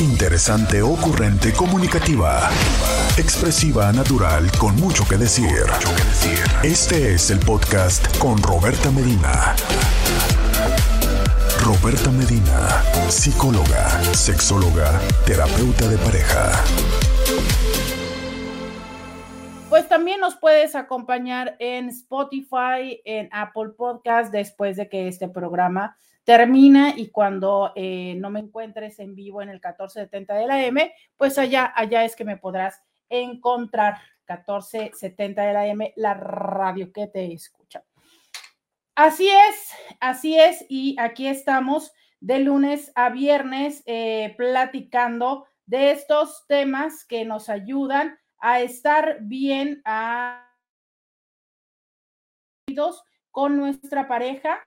Interesante, ocurrente, comunicativa. Expresiva, natural, con mucho que decir. Este es el podcast con Roberta Medina. Roberta Medina, psicóloga, sexóloga, terapeuta de pareja. Pues también nos puedes acompañar en Spotify, en Apple Podcast, después de que este programa termina y cuando eh, no me encuentres en vivo en el 1470 de la M, pues allá, allá es que me podrás encontrar 1470 de la M, la radio que te escucha. Así es, así es, y aquí estamos de lunes a viernes eh, platicando de estos temas que nos ayudan a estar bien a con nuestra pareja,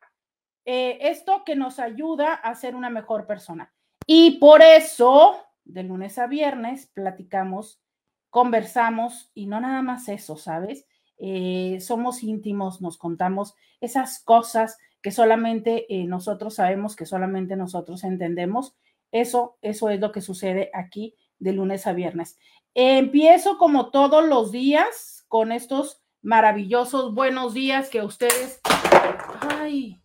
eh, esto que nos ayuda a ser una mejor persona. Y por eso, de lunes a viernes, platicamos, conversamos y no nada más eso, ¿sabes? Eh, somos íntimos, nos contamos esas cosas que solamente eh, nosotros sabemos, que solamente nosotros entendemos. Eso, eso es lo que sucede aquí de lunes a viernes. Empiezo como todos los días con estos maravillosos buenos días que ustedes... Ay,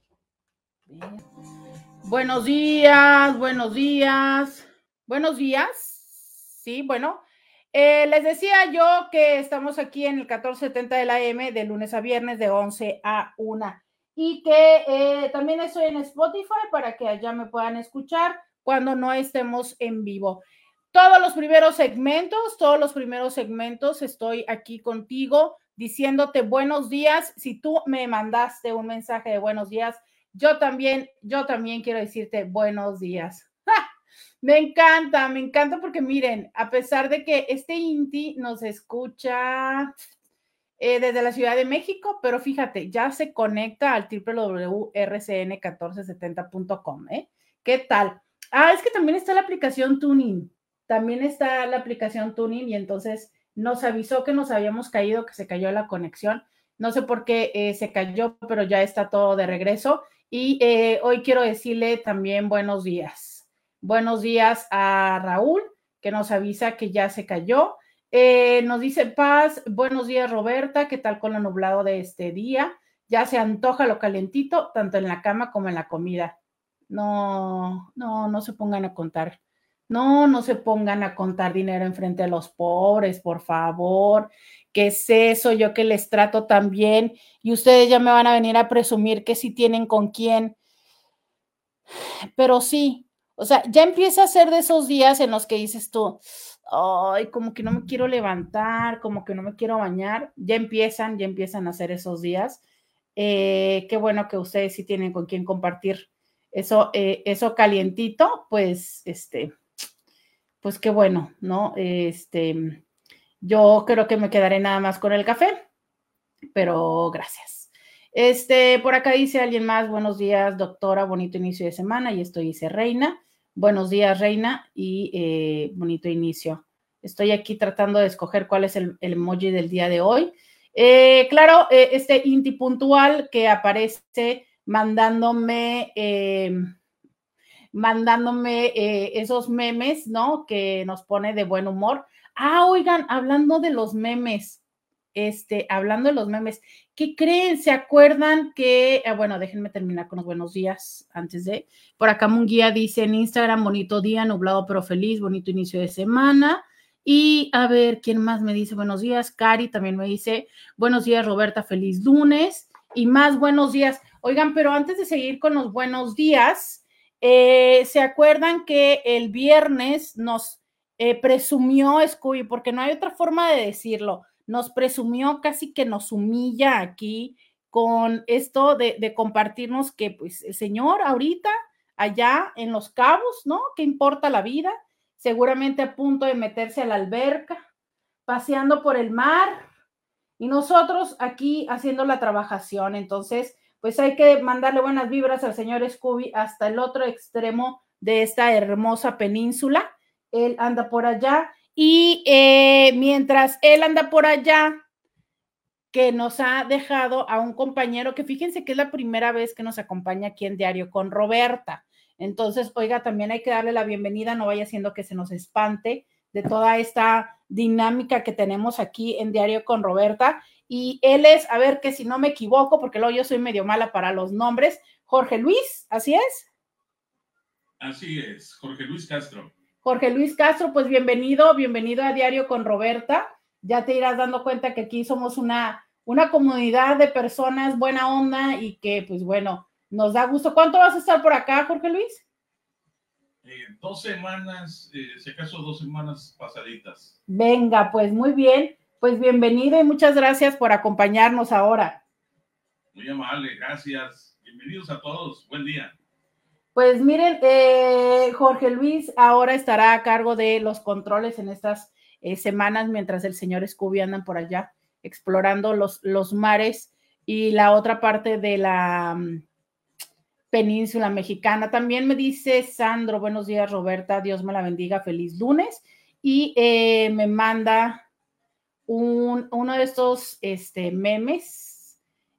Buenos días, buenos días, buenos días. Sí, bueno, eh, les decía yo que estamos aquí en el 1470 de la M de lunes a viernes de 11 a 1 y que eh, también estoy en Spotify para que allá me puedan escuchar cuando no estemos en vivo. Todos los primeros segmentos, todos los primeros segmentos estoy aquí contigo diciéndote buenos días. Si tú me mandaste un mensaje de buenos días, yo también, yo también quiero decirte buenos días. Me encanta, me encanta porque miren, a pesar de que este Inti nos escucha eh, desde la Ciudad de México, pero fíjate, ya se conecta al www.rcn1470.com, ¿eh? ¿Qué tal? Ah, es que también está la aplicación Tuning, también está la aplicación Tuning y entonces nos avisó que nos habíamos caído, que se cayó la conexión. No sé por qué eh, se cayó, pero ya está todo de regreso. Y eh, hoy quiero decirle también buenos días. Buenos días a Raúl, que nos avisa que ya se cayó. Eh, nos dice Paz, buenos días Roberta, ¿qué tal con lo nublado de este día? Ya se antoja lo calentito, tanto en la cama como en la comida. No, no, no se pongan a contar. No, no se pongan a contar dinero enfrente de los pobres, por favor. ¿qué es eso? Yo que les trato tan bien y ustedes ya me van a venir a presumir que sí tienen con quién. Pero sí, o sea, ya empieza a ser de esos días en los que dices tú, ay, como que no me quiero levantar, como que no me quiero bañar, ya empiezan, ya empiezan a ser esos días. Eh, qué bueno que ustedes sí tienen con quién compartir eso, eh, eso calientito, pues, este, pues qué bueno, ¿no? Este, yo creo que me quedaré nada más con el café, pero gracias. Este, por acá dice alguien más, buenos días, doctora, bonito inicio de semana, y esto dice Reina. Buenos días, Reina, y eh, bonito inicio. Estoy aquí tratando de escoger cuál es el, emoji del día de hoy. Eh, claro, eh, este Inti puntual que aparece mandándome, mandándome esos memes, ¿no? Que nos pone de buen humor. Ah, oigan, hablando de los memes, este, hablando de los memes, ¿qué creen? ¿Se acuerdan que, ah, bueno, déjenme terminar con los buenos días antes de, por acá Munguía dice en Instagram, bonito día, nublado pero feliz, bonito inicio de semana. Y a ver, ¿quién más me dice buenos días? Cari también me dice buenos días, Roberta, feliz lunes. Y más buenos días. Oigan, pero antes de seguir con los buenos días, eh, ¿se acuerdan que el viernes nos eh, presumió Scooby, porque no hay otra forma de decirlo, nos presumió casi que nos humilla aquí con esto de, compartirnos que pues el señor ahorita allá en los cabos, ¿no? ¿Qué importa la vida? Seguramente a punto de meterse a la alberca, paseando por el mar y nosotros aquí haciendo la trabajación. Entonces, pues hay que mandarle buenas vibras al señor Scooby hasta el otro extremo de esta hermosa península él anda por allá y eh, mientras él anda por allá, que nos ha dejado a un compañero que fíjense que es la primera vez que nos acompaña aquí en Diario con Roberta. Entonces, oiga, también hay que darle la bienvenida, no vaya siendo que se nos espante de toda esta dinámica que tenemos aquí en Diario con Roberta. Y él es, a ver que si no me equivoco, porque luego yo soy medio mala para los nombres, Jorge Luis, ¿así es? Así es, Jorge Luis Castro. Jorge Luis Castro, pues bienvenido, bienvenido a Diario con Roberta. Ya te irás dando cuenta que aquí somos una, una comunidad de personas buena onda y que, pues bueno, nos da gusto. ¿Cuánto vas a estar por acá, Jorge Luis? Eh, dos semanas, eh, si acaso dos semanas pasaditas. Venga, pues muy bien. Pues bienvenido y muchas gracias por acompañarnos ahora. Muy amable, gracias. Bienvenidos a todos. Buen día. Pues miren, eh, Jorge Luis ahora estará a cargo de los controles en estas eh, semanas mientras el señor Scooby andan por allá explorando los, los mares y la otra parte de la um, península mexicana. También me dice Sandro, buenos días Roberta, Dios me la bendiga, feliz lunes. Y eh, me manda un, uno de estos este, memes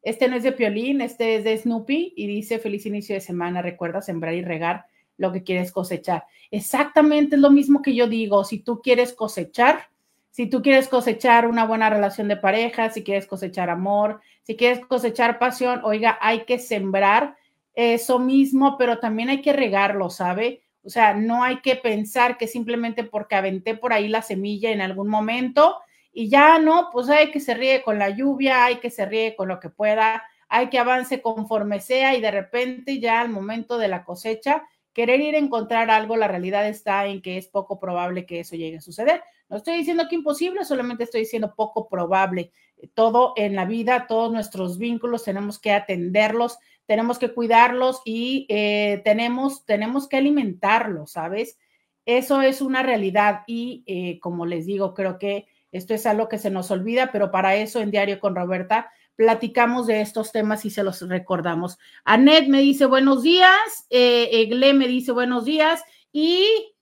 este no es de Piolín, este es de Snoopy y dice feliz inicio de semana, recuerda sembrar y regar lo que quieres cosechar. Exactamente es lo mismo que yo digo, si tú quieres cosechar, si tú quieres cosechar una buena relación de pareja, si quieres cosechar amor, si quieres cosechar pasión, oiga, hay que sembrar eso mismo, pero también hay que regarlo, ¿sabe? O sea, no hay que pensar que simplemente porque aventé por ahí la semilla en algún momento, y ya no, pues hay que se ríe con la lluvia, hay que se ríe con lo que pueda, hay que avance conforme sea y de repente ya al momento de la cosecha, querer ir a encontrar algo, la realidad está en que es poco probable que eso llegue a suceder. No estoy diciendo que imposible, solamente estoy diciendo poco probable. Todo en la vida, todos nuestros vínculos tenemos que atenderlos, tenemos que cuidarlos y eh, tenemos, tenemos que alimentarlos, ¿sabes? Eso es una realidad y eh, como les digo, creo que esto es algo que se nos olvida, pero para eso en Diario con Roberta platicamos de estos temas y se los recordamos. Anet me dice buenos días, eh, Egle me dice buenos días y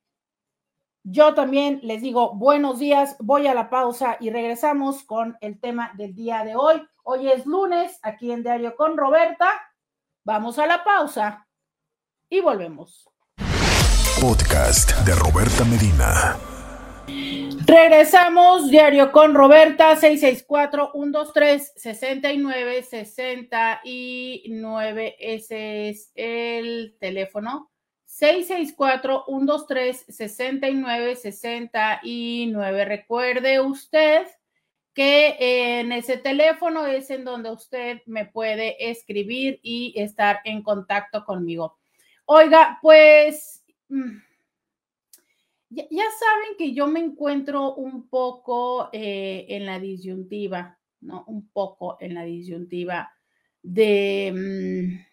yo también les digo buenos días, voy a la pausa y regresamos con el tema del día de hoy. Hoy es lunes, aquí en Diario con Roberta. Vamos a la pausa y volvemos. Podcast de Roberta Medina. Regresamos, diario con Roberta, 664-123-6969. Ese es el teléfono. 664-123-6969. Recuerde usted que en ese teléfono es en donde usted me puede escribir y estar en contacto conmigo. Oiga, pues mm, ya, saben que yo me encuentro un poco eh, en la disyuntiva, ¿no? Un poco en la disyuntiva de, mm,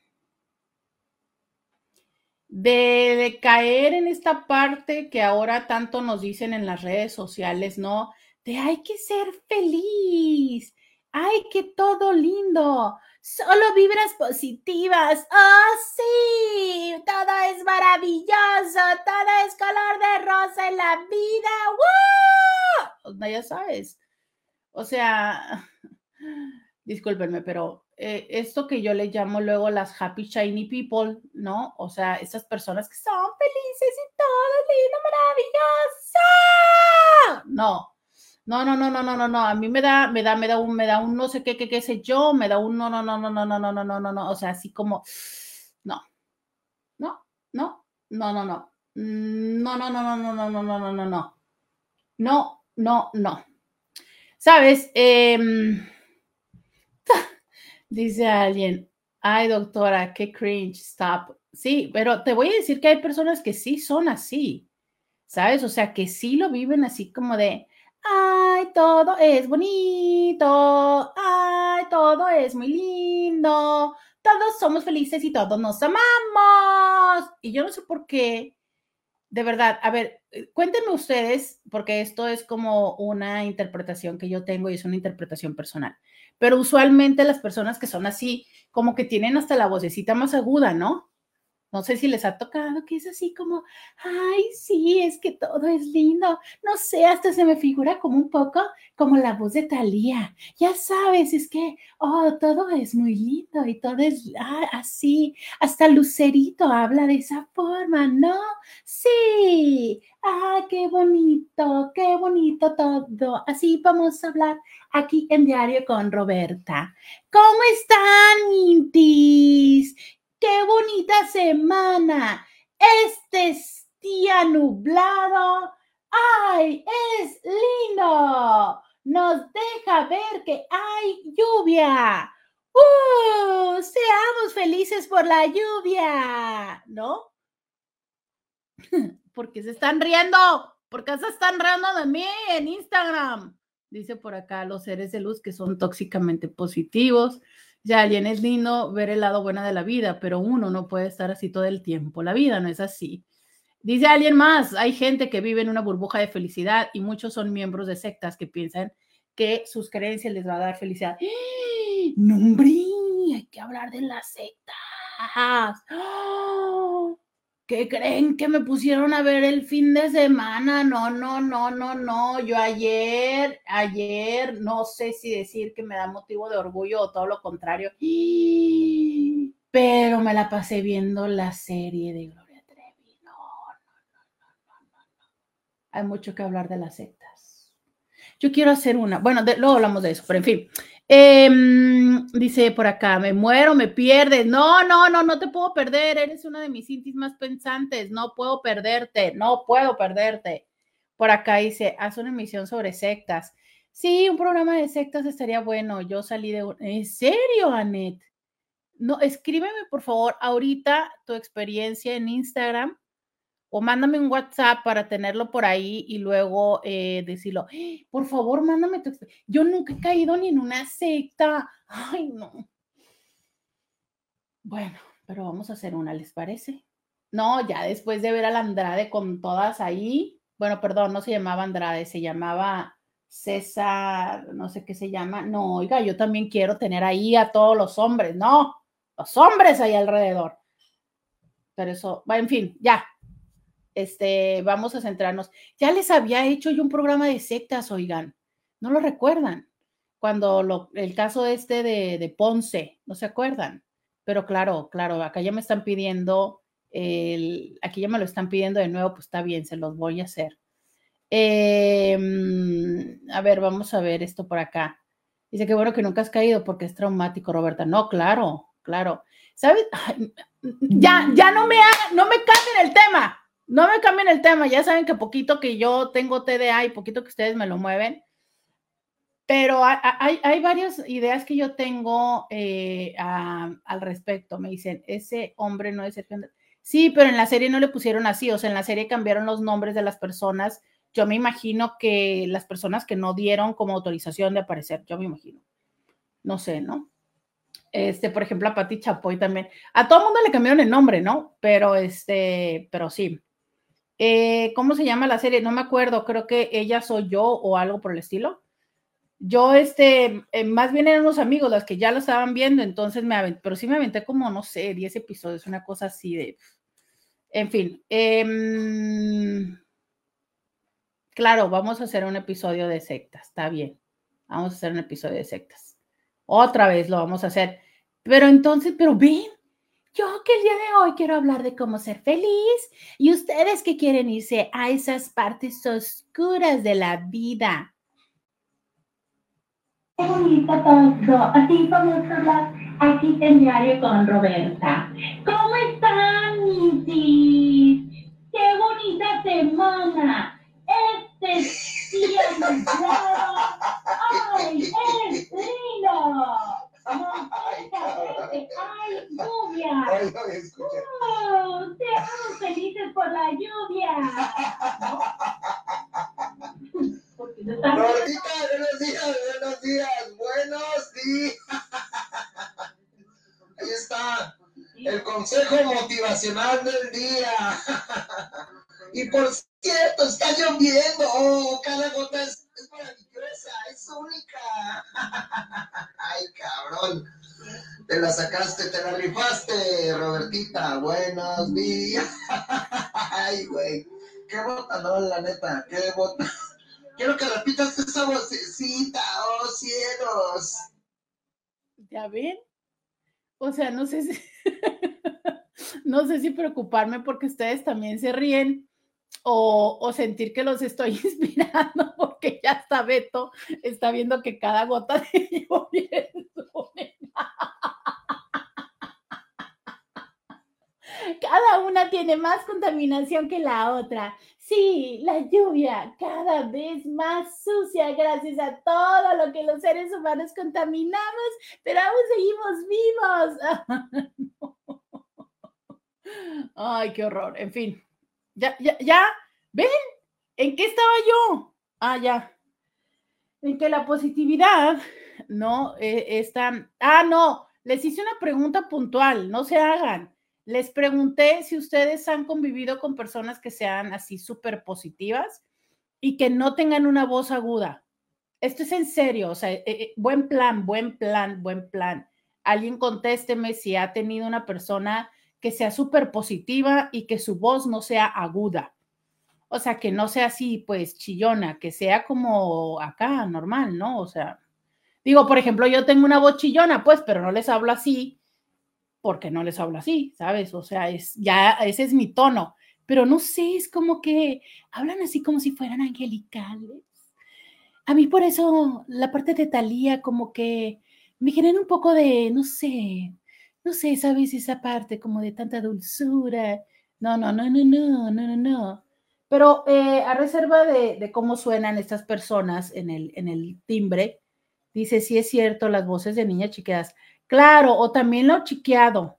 de, de, caer en esta parte que ahora tanto nos dicen en las redes sociales, ¿no? De hay que ser feliz, hay que todo lindo, Solo vibras positivas. ¡Oh, sí! Todo es maravilloso. Todo es color de rosa en la vida. ¡Wow! No, ya sabes. O sea, discúlpenme, pero eh, esto que yo le llamo luego las happy shiny people, ¿no? O sea, esas personas que son felices y todo lindo, maravilloso. No, no, no, no, no, no, no, no. A mí me da, me da, me da un, me da un no sé qué, qué, qué sé yo, me da un no, no, no, no, no, no, no, no, no, no, no. O sea, así como, no, no, no, no, no, no. No, no, no, no, no, no, no, no, no, no, no. No, no, no. ¿Sabes? dice alguien, ay, doctora, qué cringe, stop. Sí, pero te voy a decir que hay personas que sí son así, ¿sabes? O sea, que sí lo viven así como de, Ay, todo es bonito. Ay, todo es muy lindo. Todos somos felices y todos nos amamos. Y yo no sé por qué. De verdad, a ver, eh, cuéntenme ustedes, porque esto es como una interpretación que yo tengo y es una interpretación personal. Pero usualmente las personas que son así, como que tienen hasta la vocecita más aguda, ¿no? No sé si les ha tocado, que es así como, ay, sí, es que todo es lindo. No sé, hasta se me figura como un poco como la voz de Talía. Ya sabes, es que, oh, todo es muy lindo y todo es ah, así. Hasta Lucerito habla de esa forma, ¿no? Sí. Ah, qué bonito, qué bonito todo. Así vamos a hablar aquí en Diario con Roberta. ¿Cómo están, Intis? Qué bonita semana. Este día nublado. ¡Ay, es lindo! Nos deja ver que hay lluvia. ¡Uh! Seamos felices por la lluvia, ¿no? Porque se están riendo. ¿Por qué se están riendo de mí en Instagram? Dice por acá los seres de luz que son tóxicamente positivos. Ya, alguien es lindo ver el lado bueno de la vida, pero uno no puede estar así todo el tiempo. La vida no es así. Dice alguien más, hay gente que vive en una burbuja de felicidad y muchos son miembros de sectas que piensan que sus creencias les va a dar felicidad. ¡No, hombre! Hay que hablar de las sectas. ¡Oh! ¿Qué creen que me pusieron a ver el fin de semana? No, no, no, no, no. Yo ayer, ayer, no sé si decir que me da motivo de orgullo o todo lo contrario. Pero me la pasé viendo la serie de Gloria Trevi. No, no, no, no, no. Hay mucho que hablar de las sectas. Yo quiero hacer una. Bueno, luego hablamos de eso, pero en fin. Em, dice por acá, me muero, me pierdes. No, no, no, no te puedo perder. Eres una de mis intis más pensantes. No puedo perderte, no puedo perderte. Por acá dice, haz una emisión sobre sectas. Sí, un programa de sectas estaría bueno. Yo salí de un... ¿En serio, Anet? No, escríbeme por favor ahorita tu experiencia en Instagram o mándame un WhatsApp para tenerlo por ahí y luego eh, decirlo, por favor, mándame tu Yo nunca he caído ni en una secta. Ay, no. Bueno, pero vamos a hacer una, ¿les parece? No, ya después de ver a Andrade con todas ahí, bueno, perdón, no se llamaba Andrade, se llamaba César, no sé qué se llama. No, oiga, yo también quiero tener ahí a todos los hombres, no, los hombres ahí alrededor. Pero eso, va, en fin, ya, este, vamos a centrarnos. Ya les había hecho yo un programa de sectas, oigan, no lo recuerdan. Cuando lo, el caso este de, de, Ponce, no se acuerdan. Pero claro, claro, acá ya me están pidiendo, el, aquí ya me lo están pidiendo de nuevo, pues está bien, se los voy a hacer. Eh, a ver, vamos a ver esto por acá. Dice que bueno que nunca has caído porque es traumático, Roberta. No, claro, claro. ¿Sabes? Ya, ya no me hagan, no me cambien el tema no me cambien el tema, ya saben que poquito que yo tengo TDA y poquito que ustedes me lo mueven, pero hay, hay varias ideas que yo tengo eh, al respecto. Me dicen, ese hombre no es Sergio Sí, pero en la serie no le pusieron así, o sea, en la serie cambiaron los nombres de las personas. Yo me imagino que las personas que no dieron como autorización de aparecer, yo me imagino. No sé, ¿no? Este, por ejemplo, a Pati Chapoy también. A todo mundo le cambiaron el nombre, ¿no? Pero este, pero sí. Eh, ¿Cómo se llama la serie? No me acuerdo, creo que ella soy yo o algo por el estilo. Yo, este, eh, más bien eran unos amigos las que ya lo estaban viendo, entonces me aventé, pero sí me aventé como, no sé, 10 episodios, una cosa así de... En fin, em, claro, vamos a hacer un episodio de sectas, está bien. Vamos a hacer un episodio de sectas. Otra vez lo vamos a hacer. Pero entonces, pero ven, yo que el día de hoy quiero hablar de cómo ser feliz y ustedes que quieren irse a esas partes oscuras de la vida. Qué bonito todo. Así a hablar aquí en Diario con Roberta. ¿Cómo están, mis ¡Qué bonita semana! Este día nublado. ¡Ay, es lindo! ¡Ay, lluvia! ¡Oh! ¡Seamos felices por la lluvia! Gordita, buenos días, buenos días, buenos días. Ahí está el consejo motivacional del día. Y por cierto, está lloviendo. Oh, cada gota es, es maravillosa, es única. Ay, cabrón. Te la sacaste, te la rifaste, Robertita. Buenos días. Ay, güey. Qué bota, no, la neta. Qué bota. Quiero que repitas esa vocecita. Oh, cielos. ¿Ya ven? O sea, no sé si, no sé si preocuparme porque ustedes también se ríen o, o, sentir que los estoy inspirando porque ya está Beto, está viendo que cada gota de es Cada una tiene más contaminación que la otra. Sí, la lluvia cada vez más sucia gracias a todo lo que los seres humanos contaminamos, pero aún seguimos vivos. Ay, qué horror. En fin, ya, ya, ya, ven, ¿en qué estaba yo? Ah, ya. En que la positividad, ¿no? Eh, está, ah, no, les hice una pregunta puntual, no se hagan. Les pregunté si ustedes han convivido con personas que sean así súper positivas y que no tengan una voz aguda. Esto es en serio, o sea, eh, eh, buen plan, buen plan, buen plan. Alguien contésteme si ha tenido una persona que sea súper positiva y que su voz no sea aguda. O sea, que no sea así, pues chillona, que sea como acá, normal, ¿no? O sea, digo, por ejemplo, yo tengo una voz chillona, pues, pero no les hablo así porque no les hablo así, ¿sabes? O sea, es ya ese es mi tono, pero no sé, es como que hablan así como si fueran angelicales. A mí por eso la parte de Talía como que me genera un poco de, no sé, no sé, ¿sabes? Esa parte como de tanta dulzura. No, no, no, no, no, no, no, no. Pero eh, a reserva de, cómo suenan estas personas en el, timbre, dice, sí es cierto, las voces de niñas chiqueas. Claro, o también lo chiqueado.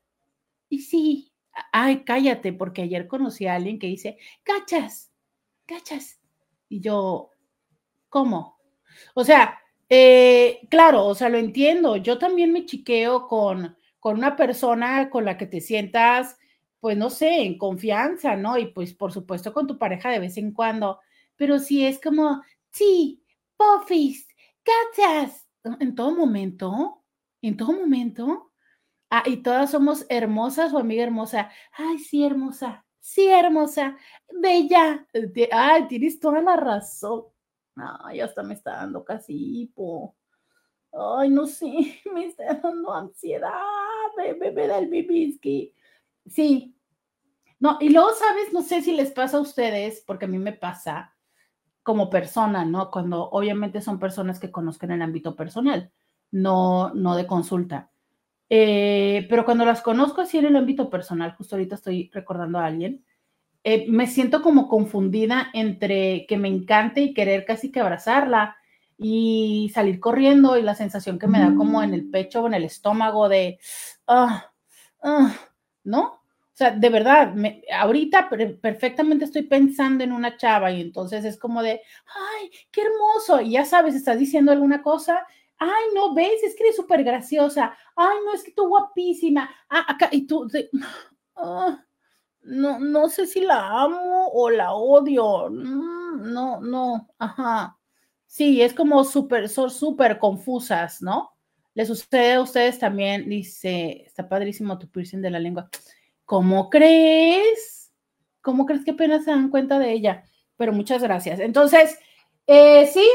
Y sí, ay, cállate, porque ayer conocí a alguien que dice, cachas, cachas. Y yo, ¿cómo? O sea, eh, claro, o sea, lo entiendo. Yo también me chiqueo con, con una persona con la que te sientas, pues no sé, en confianza, ¿no? Y pues por supuesto con tu pareja de vez en cuando. Pero si es como, sí, pofis, cachas, en todo momento, en todo momento. Ah, y todas somos hermosas o amiga hermosa. Ay, sí, hermosa. Sí, hermosa. Bella. Ay, tienes toda la razón. Ay, hasta me está dando casi hipo. Ay, no sé, me está dando ansiedad. Bebé del bibisky. Sí. No, y luego, ¿sabes? No sé si les pasa a ustedes, porque a mí me pasa como persona, ¿no? Cuando obviamente son personas que conozcan el ámbito personal no, no de consulta. Eh, pero cuando las conozco así en el ámbito personal, justo ahorita estoy recordando a alguien, eh, me siento como confundida entre que me encante y querer casi que abrazarla y salir corriendo y la sensación que me da como en el pecho o en el estómago de, ah, ah, ¿no? O sea, de verdad, me, ahorita perfectamente estoy pensando en una chava y entonces es como de, ay, qué hermoso. Y ya sabes, estás diciendo alguna cosa ay, no, ves, es que eres súper graciosa, ay, no, es que tú guapísima, ah, acá, y tú, ah, no, no sé si la amo o la odio, mm, no, no, ajá, sí, es como súper, son súper confusas, ¿no? ¿Les sucede a ustedes también? Dice, está padrísimo tu piercing de la lengua. ¿Cómo crees? ¿Cómo crees que apenas se dan cuenta de ella? Pero muchas gracias. Entonces, eh, sí,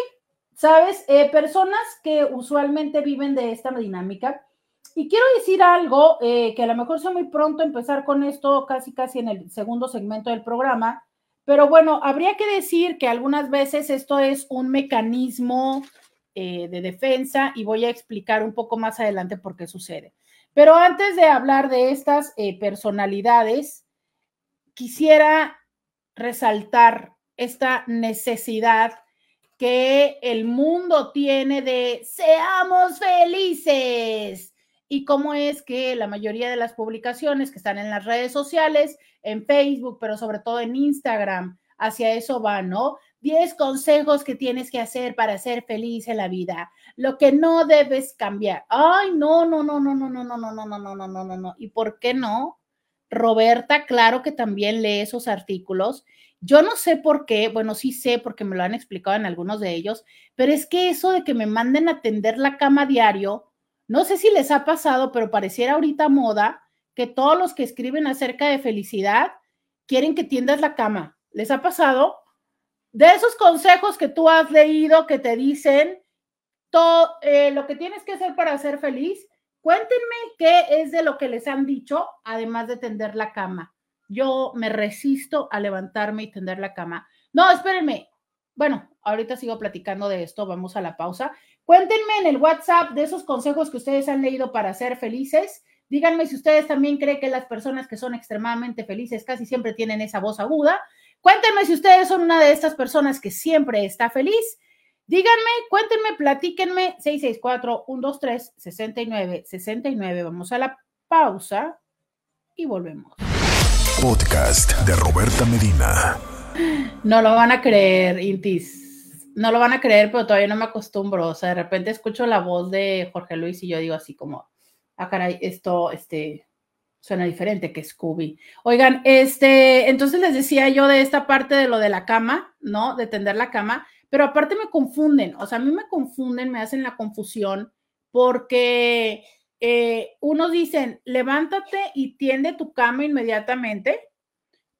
¿sabes? Eh, personas que usualmente viven de esta dinámica. Y quiero decir algo, eh, que a lo mejor sea muy pronto empezar con esto, casi casi en el segundo segmento del programa, pero bueno, habría que decir que algunas veces esto es un mecanismo eh, de defensa y voy a explicar un poco más adelante por qué sucede. Pero antes de hablar de estas personalidades, quisiera resaltar esta necesidad que el mundo tiene de seamos felices. Y cómo es que la mayoría de las publicaciones que están en las redes sociales, en Facebook, pero sobre todo en Instagram, hacia eso van, ¿no? 10 consejos que tienes que hacer para ser feliz en la vida. Lo que no debes cambiar. Ay, no, no, no, no, no, no, no, no, no, no, no, no, no, no, no. ¿Y por qué no? Roberta, claro que también lee esos artículos Yo no sé por qué, bueno, sí sé porque me lo han explicado en algunos de ellos, pero es que eso de que me manden a tender la cama diario, no sé si les ha pasado, pero pareciera ahorita moda que todos los que escriben acerca de felicidad quieren que tiendas la cama. ¿Les ha pasado? De esos consejos que tú has leído que te dicen todo eh, lo que tienes que hacer para ser feliz, cuéntenme qué es de lo que les han dicho, además de tender la cama. Yo me resisto a levantarme y tender la cama. No, espérenme. Bueno, ahorita sigo platicando de esto, vamos a la pausa. Cuéntenme en el WhatsApp de esos consejos que ustedes han leído para ser felices. Díganme si ustedes también creen que las personas que son extremadamente felices casi siempre tienen esa voz aguda. Cuéntenme si ustedes son una de estas personas que siempre está feliz. Díganme, cuéntenme, platíquenme. 664-123-6969. Vamos a la pausa y volvemos. Podcast de Roberta Medina. No lo van a creer, Intis no lo van a creer, pero todavía no me acostumbro. O sea, de repente escucho la voz de Jorge Luis y yo digo así como, ah, caray, esto, este, suena diferente que Scooby. Oigan, este, entonces les decía yo de esta parte de lo de la cama, ¿no? De tender la cama, pero aparte me confunden, o sea, a mí me confunden, me hacen la confusión porque eh, unos dicen, levántate y tiende tu cama inmediatamente,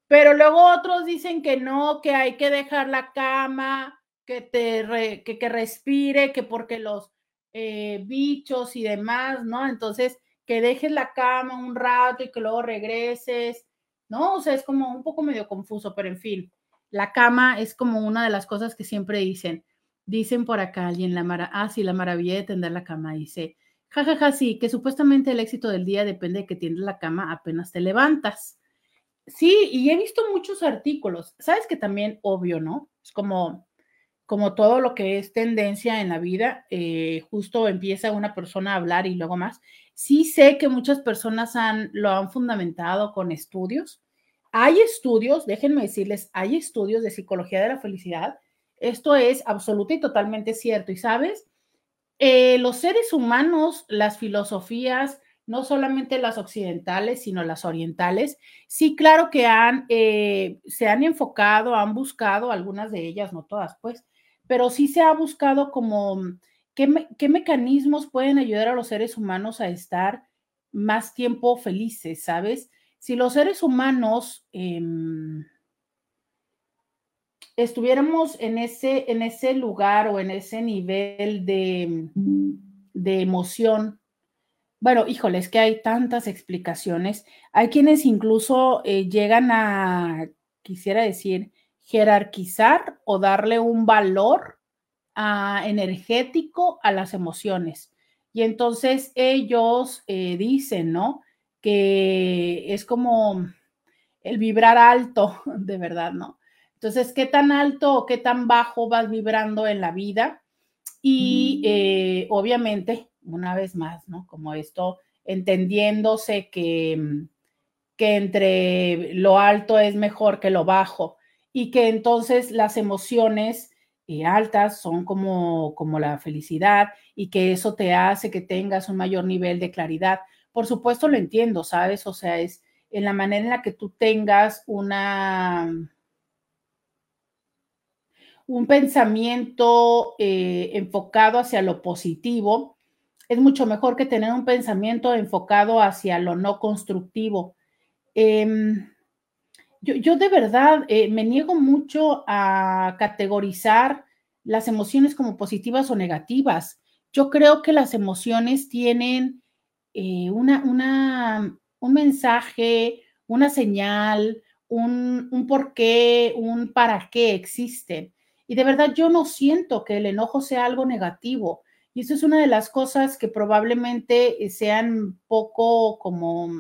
pero luego otros dicen que no, que hay que dejar la cama que te que, respire, que porque los eh, bichos y demás, ¿no? Entonces, que dejes la cama un rato y que luego regreses, ¿no? O sea, es como un poco medio confuso, pero en fin, la cama es como una de las cosas que siempre dicen. Dicen por acá alguien, la mara, ah, sí, la maravilla de tender la cama, dice, jajaja, ja, ja, sí, que supuestamente el éxito del día depende de que tiendes la cama apenas te levantas. Sí, y he visto muchos artículos. Sabes que también, obvio, ¿no? Es como, como todo lo que es tendencia en la vida, eh, justo empieza una persona a hablar y luego más. Sí sé que muchas personas han, lo han fundamentado con estudios. Hay estudios, déjenme decirles, hay estudios de psicología de la felicidad. Esto es absoluto y totalmente cierto. Y sabes, eh, los seres humanos, las filosofías, no solamente las occidentales, sino las orientales, sí, claro que han, eh, se han enfocado, han buscado, algunas de ellas, no todas, pues, pero sí se ha buscado como mm, qué, mecanismos pueden ayudar a los seres humanos a estar más tiempo felices, ¿sabes? Si los seres humanos em, estuviéramos en ese, en ese lugar o en ese nivel de, de emoción, bueno, híjole, que hay tantas explicaciones. Hay quienes incluso eh, llegan a, quisiera decir, jerarquizar o darle un valor ah, energético a las emociones. Y entonces ellos eh, dicen, ¿no? Que es como el vibrar alto, de verdad, ¿no? Entonces, ¿qué tan alto o qué tan bajo vas vibrando en la vida? Y mm. eh, obviamente, una vez más, ¿no? Como esto, entendiéndose que, que entre lo alto es mejor que lo bajo y que entonces las emociones eh, altas son como, como la felicidad y que eso te hace que tengas un mayor nivel de claridad. Por supuesto lo entiendo, ¿sabes? O sea, es en la manera en la que tú tengas una un pensamiento eh, enfocado hacia lo positivo, es mucho mejor que tener un pensamiento enfocado hacia lo no constructivo. Em, yo, de verdad eh, me niego mucho a categorizar las emociones como positivas o negativas. Yo creo que las emociones tienen eh, una, una, un mensaje, una señal, un, un por qué, un para qué existen. Y de verdad yo no siento que el enojo sea algo negativo. Eso es una de las cosas que probablemente sean poco como,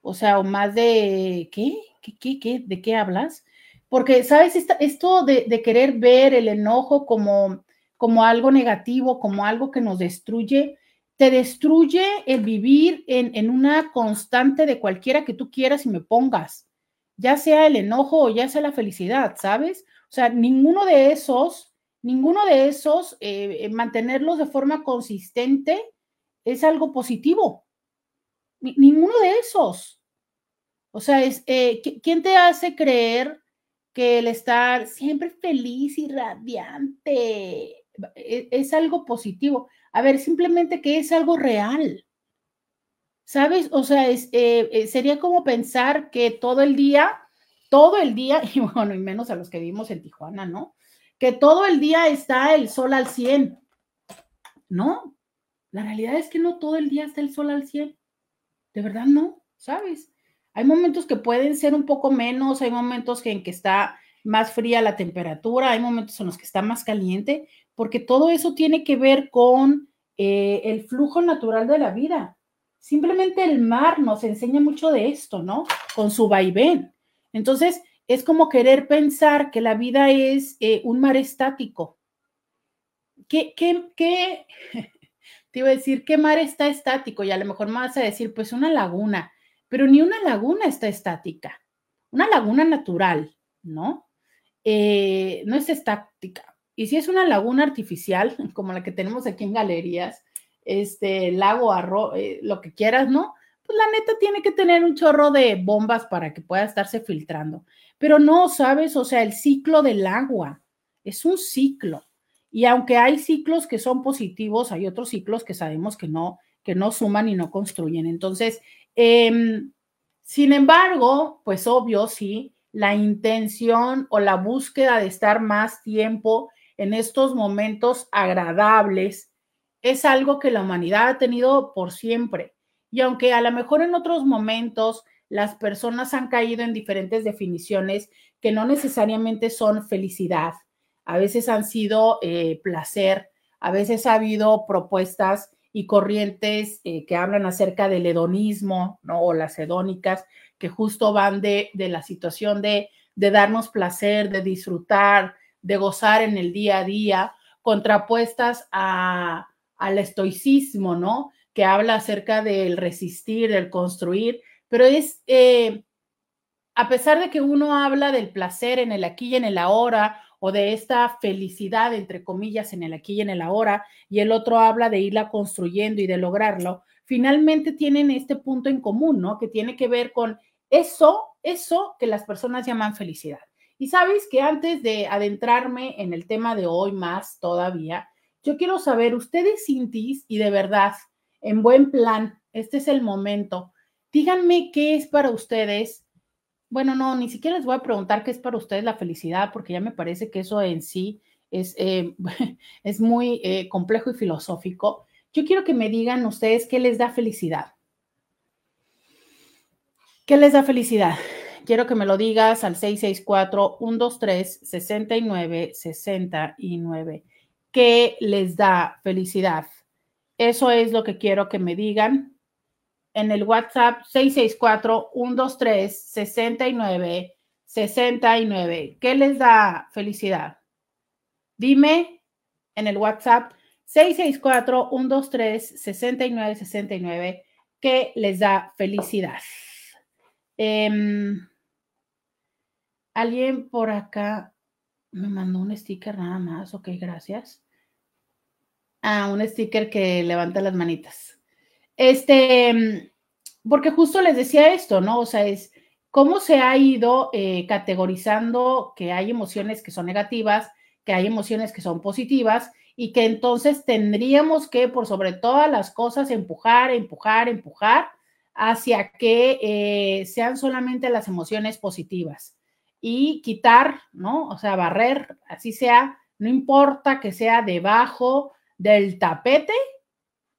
o sea, o más de, ¿qué? ¿qué, qué, de qué hablas? Porque, ¿sabes? esto de, querer ver el enojo como, como algo negativo, como algo que nos destruye, te destruye el vivir en, en una constante de cualquiera que tú quieras y me pongas, ya sea el enojo o ya sea la felicidad, ¿sabes? O sea, ninguno de esos, ninguno de esos, eh, eh, mantenerlos de forma consistente es algo positivo. ninguno de esos. O sea, es, eh, ¿quién te hace creer que el estar siempre feliz y radiante e, es, algo positivo. A ver, simplemente que es algo real. ¿Sabes? O sea, es, sería como pensar que todo el día, todo el día, y bueno, y menos a los que vivimos en Tijuana, ¿no? Que todo el día está el sol al 100. No, la realidad es que no todo el día está el sol al 100. De verdad no, ¿sabes? Hay momentos que pueden ser un poco menos, hay momentos en que está más fría la temperatura, hay momentos en los que está más caliente, porque todo eso tiene que ver con eh, el flujo natural de la vida. Simplemente el mar nos enseña mucho de esto, ¿no? Con su vaivén. Entonces, es como querer pensar que la vida es eh, un mar estático. ¿Qué? Te iba a decir, ¿qué mar está estático? Y a lo mejor me vas a decir, pues una laguna pero ni una laguna está estática. Una laguna natural, ¿no? Eh, no es estática. Y si es una laguna artificial, como la que tenemos aquí en galerías, este lago, arroz, eh, lo que quieras, ¿no? Pues la neta tiene que tener un chorro de bombas para que pueda estarse filtrando. Pero no, ¿sabes? O sea, el ciclo del agua es un ciclo. Y aunque hay ciclos que son positivos, hay otros ciclos que sabemos que no, que no suman y no construyen. Entonces, Em, sin embargo, pues obvio, sí, la intención o la búsqueda de estar más tiempo en estos momentos agradables es algo que la humanidad ha tenido por siempre. Y aunque a lo mejor en otros momentos las personas han caído en diferentes definiciones que no necesariamente son felicidad, a veces han sido eh, placer, a veces ha habido propuestas y corrientes eh, que hablan acerca del hedonismo, ¿no? O las hedónicas, que justo van de, la situación de, de darnos placer, de disfrutar, de gozar en el día a día, contrapuestas a, al estoicismo, ¿no? Que habla acerca del resistir, del construir, pero es, eh, a pesar de que uno habla del placer en el aquí y en el ahora, o de esta felicidad, entre comillas, en el aquí y en el ahora, y el otro habla de irla construyendo y de lograrlo, finalmente tienen este punto en común, ¿no? Que tiene que ver con eso, eso que las personas llaman felicidad. Y sabes que antes de adentrarme en el tema de hoy más todavía, yo quiero saber, ustedes Cintis y de verdad, en buen plan, este es el momento, díganme qué es para ustedes bueno, no, ni siquiera les voy a preguntar qué es para ustedes la felicidad, porque ya me parece que eso en sí es, eh, es muy eh, complejo y filosófico. Yo quiero que me digan ustedes qué les da felicidad. ¿Qué les da felicidad? Quiero que me lo digas al 664-123-6969. ¿Qué les da felicidad? Eso es lo que quiero que me digan en el WhatsApp 664-123-6969. ¿Qué les da felicidad? Dime en el WhatsApp 664-123-6969 qué les da felicidad. Em, alguien por acá me mandó un sticker nada más. Ok, gracias. Ah, un sticker que levanta las manitas. Este, porque justo les decía esto, ¿no? O sea, es cómo se ha ido eh, categorizando que hay emociones que son negativas, que hay emociones que son positivas y que entonces tendríamos que, por sobre todas las cosas, empujar, empujar, empujar hacia que eh, sean solamente las emociones positivas y quitar, ¿no? O sea, barrer, así sea, no importa que sea debajo del tapete,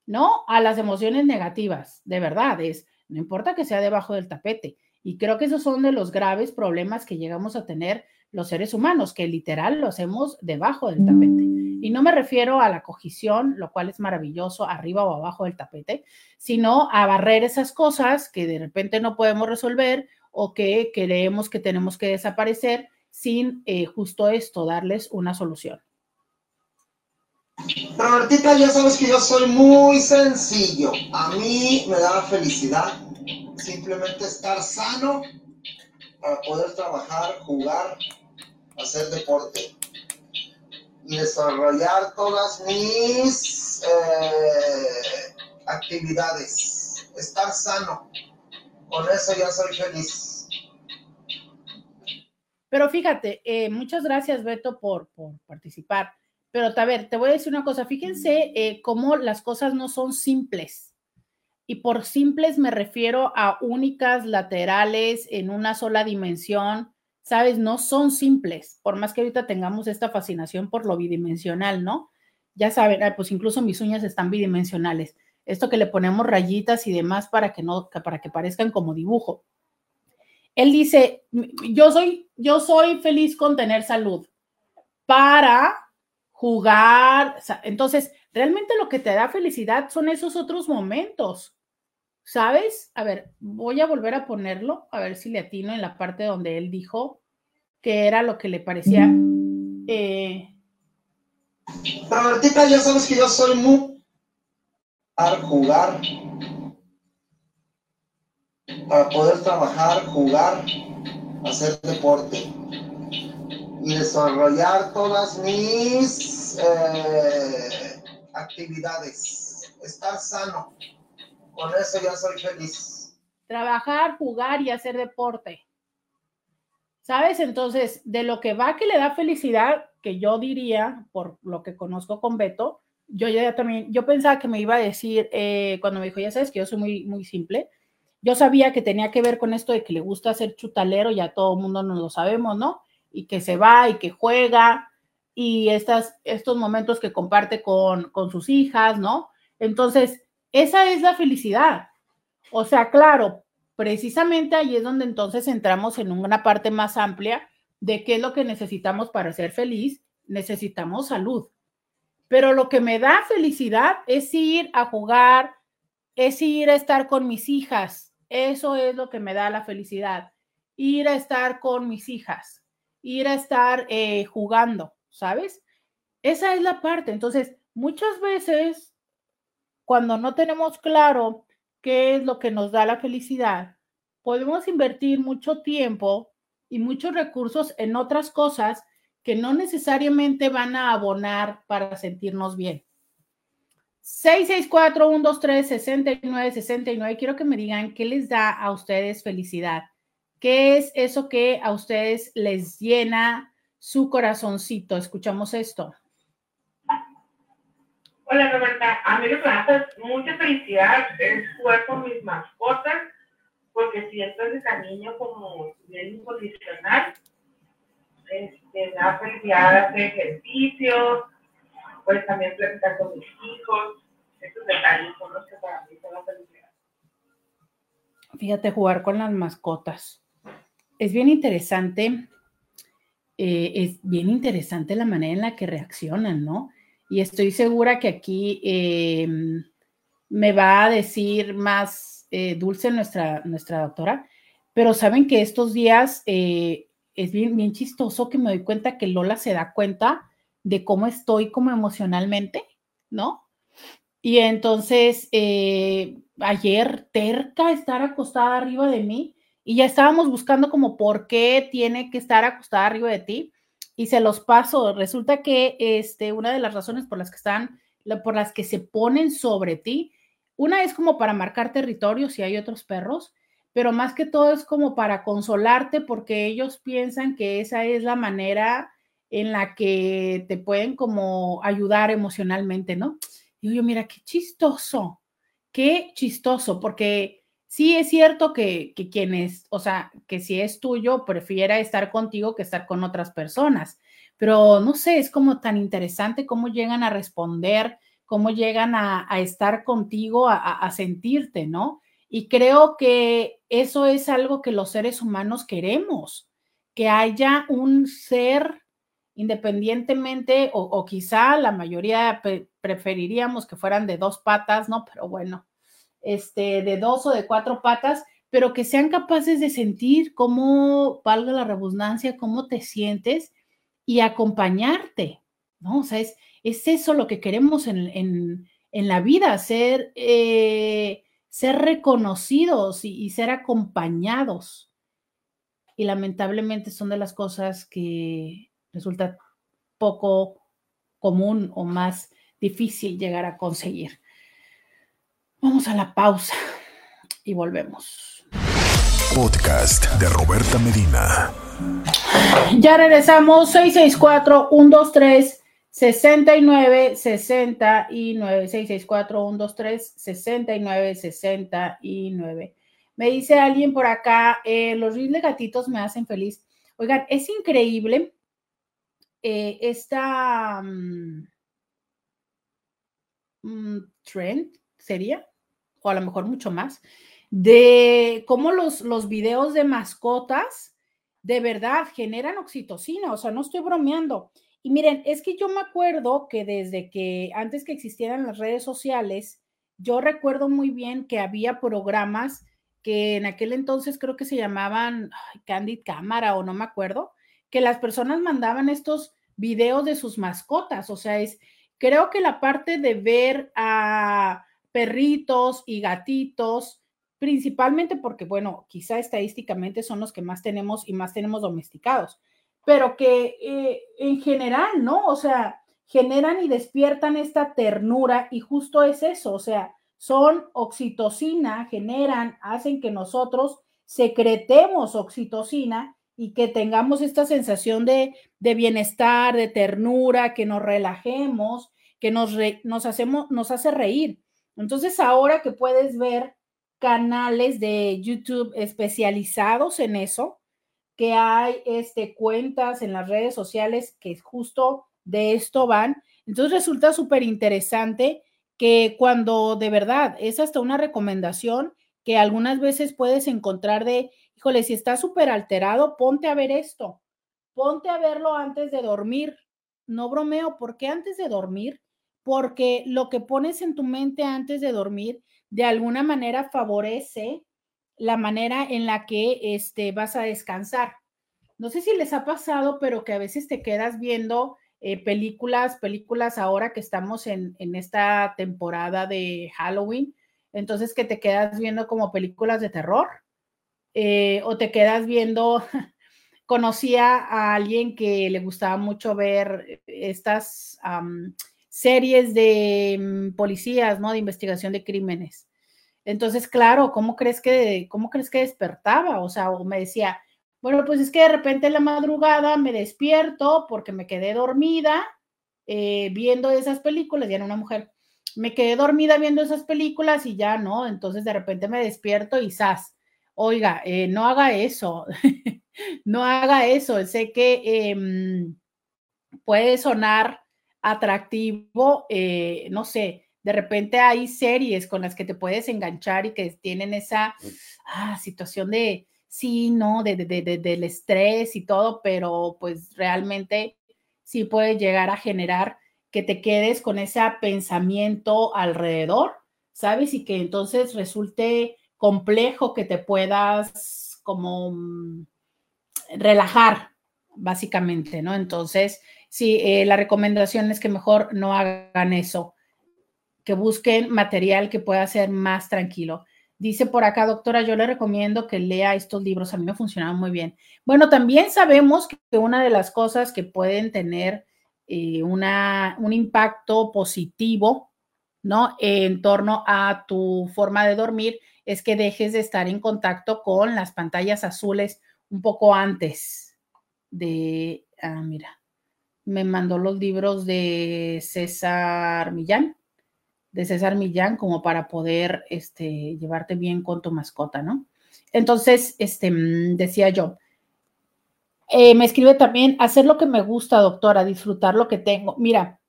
¿no? A las emociones negativas, de verdad, es, no importa que sea debajo del tapete. Y creo que esos son de los graves problemas que llegamos a tener los seres humanos, que literal lo hacemos debajo del tapete. Y no me refiero a la cogición, lo cual es maravilloso, arriba o abajo del tapete, sino a barrer esas cosas que de repente no podemos resolver o que creemos que tenemos que desaparecer sin eh, justo esto, darles una solución. Robertita, ya sabes que yo soy muy sencillo. A mí me da felicidad simplemente estar sano para poder trabajar, jugar, hacer deporte y desarrollar todas mis eh, actividades. Estar sano. Con eso ya soy feliz. Pero fíjate, eh, muchas gracias, Beto, por, por participar. Pero a ver, te voy a decir una cosa, fíjense eh, cómo las cosas no son simples. Y por simples me refiero a únicas, laterales, en una sola dimensión, ¿sabes? No son simples, por más que ahorita tengamos esta fascinación por lo bidimensional, ¿no? Ya saben, pues incluso mis uñas están bidimensionales. Esto que le ponemos rayitas y demás para que no, para que parezcan como dibujo. Él dice, yo soy, yo soy feliz con tener salud para jugar. Entonces, realmente lo que te da felicidad son esos otros momentos, ¿sabes? A ver, voy a volver a ponerlo, a ver si le atino en la parte donde él dijo que era lo que le parecía. Eh... Robertita, ya sabes que yo soy muy al jugar, para poder trabajar, jugar, hacer deporte y desarrollar todas mis eh, actividades. Estar sano. Con eso ya soy feliz. Trabajar, jugar y hacer deporte. ¿Sabes? Entonces, de lo que va que le da felicidad, que yo diría, por lo que conozco con Beto, yo ya también, yo pensaba que me iba a decir, eh, cuando me dijo, ya sabes que yo soy muy, muy simple, yo sabía que tenía que ver con esto de que le gusta ser chutalero, ya todo el mundo nos lo sabemos, ¿no? Y que se va y que juega y estas, estos momentos que comparte con, con sus hijas, ¿no? Entonces, esa es la felicidad. O sea, claro, precisamente ahí es donde entonces entramos en una parte más amplia de qué es lo que necesitamos para ser feliz. Necesitamos salud. Pero lo que me da felicidad es ir a jugar, es ir a estar con mis hijas. Eso es lo que me da la felicidad. Ir a estar con mis hijas ir a estar eh, jugando, ¿sabes? Esa es la parte. Entonces, muchas veces, cuando no tenemos claro qué es lo que nos da la felicidad, podemos invertir mucho tiempo y muchos recursos en otras cosas que no necesariamente van a abonar para sentirnos bien. 664-123-6969. Quiero que me digan qué les da a ustedes felicidad. ¿Qué es eso que a ustedes les llena su corazoncito? Escuchamos esto. Hola Roberta, a mí lo que me hace mucha felicidad es jugar con mis mascotas, porque siento ese cariño como bien incondicional. Este, me da felicidad hacer ejercicio, pues también platicar con mis hijos. Esos detalles son los que para mí son la felicidad. Fíjate, jugar con las mascotas es bien interesante, eh, es bien interesante la manera en la que reaccionan, ¿no? Y estoy segura que aquí eh, me va a decir más eh, dulce nuestra, nuestra doctora, pero saben que estos días es bien, chistoso que me doy cuenta que Lola se da cuenta de cómo estoy como emocionalmente, ¿no? Y entonces, ayer terca estar acostada arriba de mí y ya estábamos buscando como por qué tiene que estar acostada arriba de ti y se los paso. Resulta que este, una de las razones por las que están, por las que se ponen sobre ti, una es como para marcar territorio si hay otros perros, pero más que todo es como para consolarte porque ellos piensan que esa es la manera en la que te pueden como ayudar emocionalmente, ¿no? Y yo, mira, qué chistoso, qué chistoso, porque sí es cierto que, que quienes, o sea, que si es tuyo, prefiera estar contigo que estar con otras personas. Pero no sé, es como tan interesante cómo llegan a responder, cómo llegan a, estar contigo, a, sentirte, ¿no? Y creo que eso es algo que los seres humanos queremos, que haya un ser independientemente, o quizá la mayoría preferiríamos que fueran de dos patas, ¿no? Pero bueno, este, de dos o de cuatro patas, pero que sean capaces de sentir cómo, valga la redundancia, cómo te sientes y acompañarte, ¿no? O sea, es, es eso lo que queremos en, la vida, ser, eh, ser reconocidos y ser acompañados. Y lamentablemente son de las cosas que resulta poco común o más difícil llegar a conseguir. Vamos a la pausa y volvemos. Podcast de Roberta Medina. Ya regresamos, 664-123. 69 69 664 123 69 69. Me dice alguien por acá, eh, los reels de gatitos me hacen feliz. Oigan, es increíble eh, esta mm, trend, sería, o a lo mejor mucho más, de cómo los, los videos de mascotas de verdad generan oxitocina, o sea, no estoy bromeando. Y miren, es que yo me acuerdo que desde que antes que existieran las redes sociales, yo recuerdo muy bien que había programas que en aquel entonces creo que se llamaban Candid Cámara o no me acuerdo, que las personas mandaban estos videos de sus mascotas. O sea, es, creo que la parte de ver a perritos y gatitos, principalmente porque, bueno, quizá estadísticamente son los que más tenemos y más tenemos domesticados pero que eh, en general, ¿no? O sea, generan y despiertan esta ternura y justo es eso, o sea, son oxitocina, generan, hacen que nosotros secretemos oxitocina y que tengamos esta sensación de, de bienestar, de ternura, que nos relajemos, que nos, nos, hacemos, nos hace reír. Entonces, ahora que puedes ver canales de YouTube especializados en eso, que hay este, cuentas en las redes sociales que justo de esto van. Entonces resulta súper interesante que cuando de verdad es hasta una recomendación que algunas veces puedes encontrar de, híjole, si estás súper alterado, ponte a ver esto, ponte a verlo antes de dormir. No bromeo, ¿por qué antes de dormir? Porque lo que pones en tu mente antes de dormir de alguna manera favorece la manera en la que este, vas a descansar. No sé si les ha pasado, pero que a veces te quedas viendo eh, películas, películas ahora que estamos en, en esta temporada de Halloween, entonces que te quedas viendo como películas de terror eh, o te quedas viendo, conocía a alguien que le gustaba mucho ver estas series de mm, policías, ¿no? De investigación de crímenes. Entonces, claro, ¿cómo crees que, cómo crees que despertaba? O sea, o me decía, bueno, pues es que de repente en la madrugada me despierto porque me quedé dormida eh, viendo esas películas, ya era una mujer, me quedé dormida viendo esas películas y ya no, entonces de repente me despierto y ¡zas! Oiga, eh, no haga eso, no haga eso, sé que em, puede sonar atractivo, eh, no sé, de repente hay series con las que te puedes enganchar y que tienen esa ah, situación de, sí, no, de, del estrés y todo, pero pues realmente sí puede llegar a generar que te quedes con ese pensamiento alrededor, ¿sabes? Y que entonces resulte complejo que te puedas como mm, relajar, básicamente, ¿no? Entonces, sí, eh, la recomendación es que mejor no hagan eso que busquen material que pueda ser más tranquilo. Dice por acá, doctora, yo le recomiendo que lea estos libros, a mí me funcionaron muy bien. Bueno, también sabemos que una de las cosas que pueden tener eh, una, un impacto positivo, ¿no? En torno a tu forma de dormir es que dejes de estar en contacto con las pantallas azules un poco antes de, ah, mira, me mandó los libros de César Millán de César Millán como para poder este, llevarte bien con tu mascota, ¿no? Entonces, este, decía yo, eh, me escribe también, hacer lo que me gusta, doctora, disfrutar lo que tengo. Mira,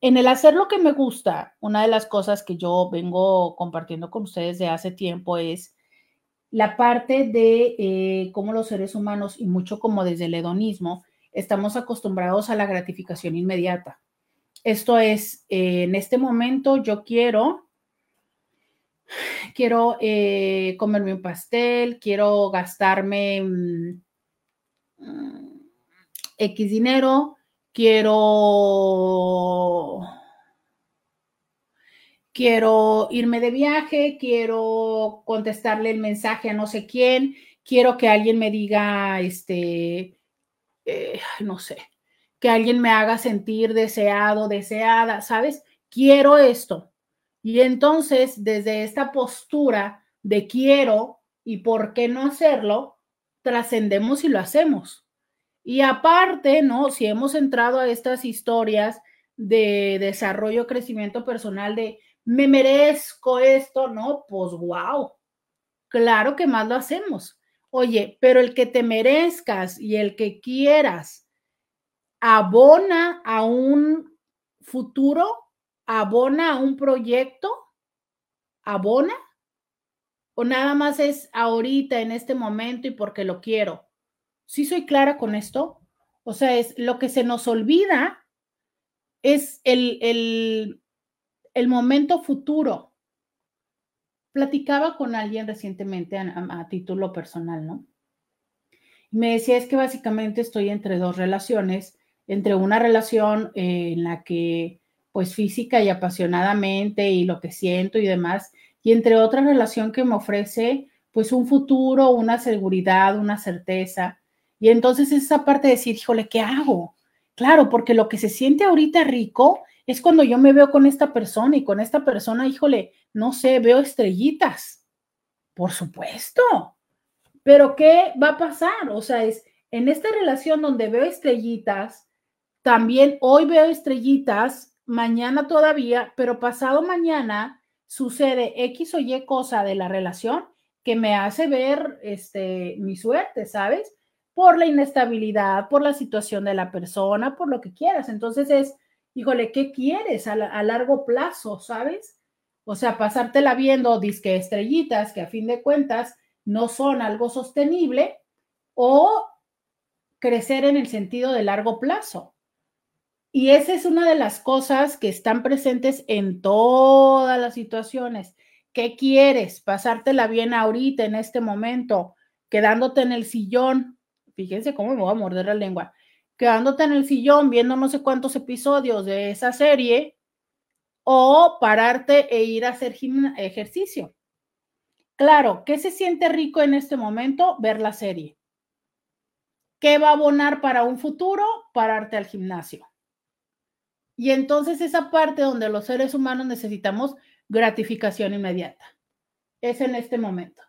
en el hacer lo que me gusta, una de las cosas que yo vengo compartiendo con ustedes de hace tiempo es la parte de eh, cómo los seres humanos y mucho como desde el hedonismo estamos acostumbrados a la gratificación inmediata. Esto es, eh, en este momento yo quiero, quiero eh, comerme un pastel, quiero gastarme mm, X dinero, quiero, quiero irme de viaje, quiero contestarle el mensaje a no sé quién, quiero que alguien me diga, este, eh, no sé, que alguien me haga sentir deseado, deseada, ¿sabes? Quiero esto. Y entonces, desde esta postura de quiero y por qué no hacerlo, trascendemos y lo hacemos. Y aparte, ¿no? Si hemos entrado a estas historias de desarrollo, crecimiento personal, de me merezco esto, ¿no? Pues wow, claro que más lo hacemos. Oye, pero el que te merezcas y el que quieras abona a un futuro, abona a un proyecto, abona o nada más es ahorita, en este momento y porque lo quiero. ¿Sí soy clara con esto? O sea, es lo que se nos olvida es el, el, el momento futuro. Platicaba con alguien recientemente a, título personal, ¿no? me decía, es que básicamente estoy entre dos relaciones, entre una relación en la que, pues física y apasionadamente y lo que siento y demás, y entre otra relación que me ofrece pues un futuro, una seguridad, una certeza. Y entonces esa parte de decir, híjole, ¿qué hago? Claro, porque lo que se siente ahorita rico es cuando yo me veo con esta persona y con esta persona, híjole, no sé, veo estrellitas. Por supuesto. Pero ¿qué va a pasar? O sea, es en esta relación donde veo estrellitas, también hoy veo estrellitas, mañana todavía, pero pasado mañana sucede X o Y cosa de la relación que me hace ver este, mi suerte, ¿sabes? Por la inestabilidad, por la situación de la persona, por lo que quieras. Entonces es, híjole, ¿qué quieres a, largo plazo, ¿sabes? O sea, pasártela viendo disque estrellitas que a fin de cuentas no son algo sostenible o crecer en el sentido de largo plazo. Y esa es una de las cosas que están presentes en todas las situaciones. ¿Qué quieres? Pasártela bien ahorita, en este momento, quedándote en el sillón. Fíjense cómo me voy a morder la lengua. Quedándote en el sillón viendo no sé cuántos episodios de esa serie o pararte e ir a hacer ejercicio. Claro, ¿qué se siente rico en este momento? Ver la serie. ¿Qué va a abonar para un futuro? Pararte al gimnasio. Y entonces esa parte donde los seres humanos necesitamos gratificación inmediata. Es en este momento.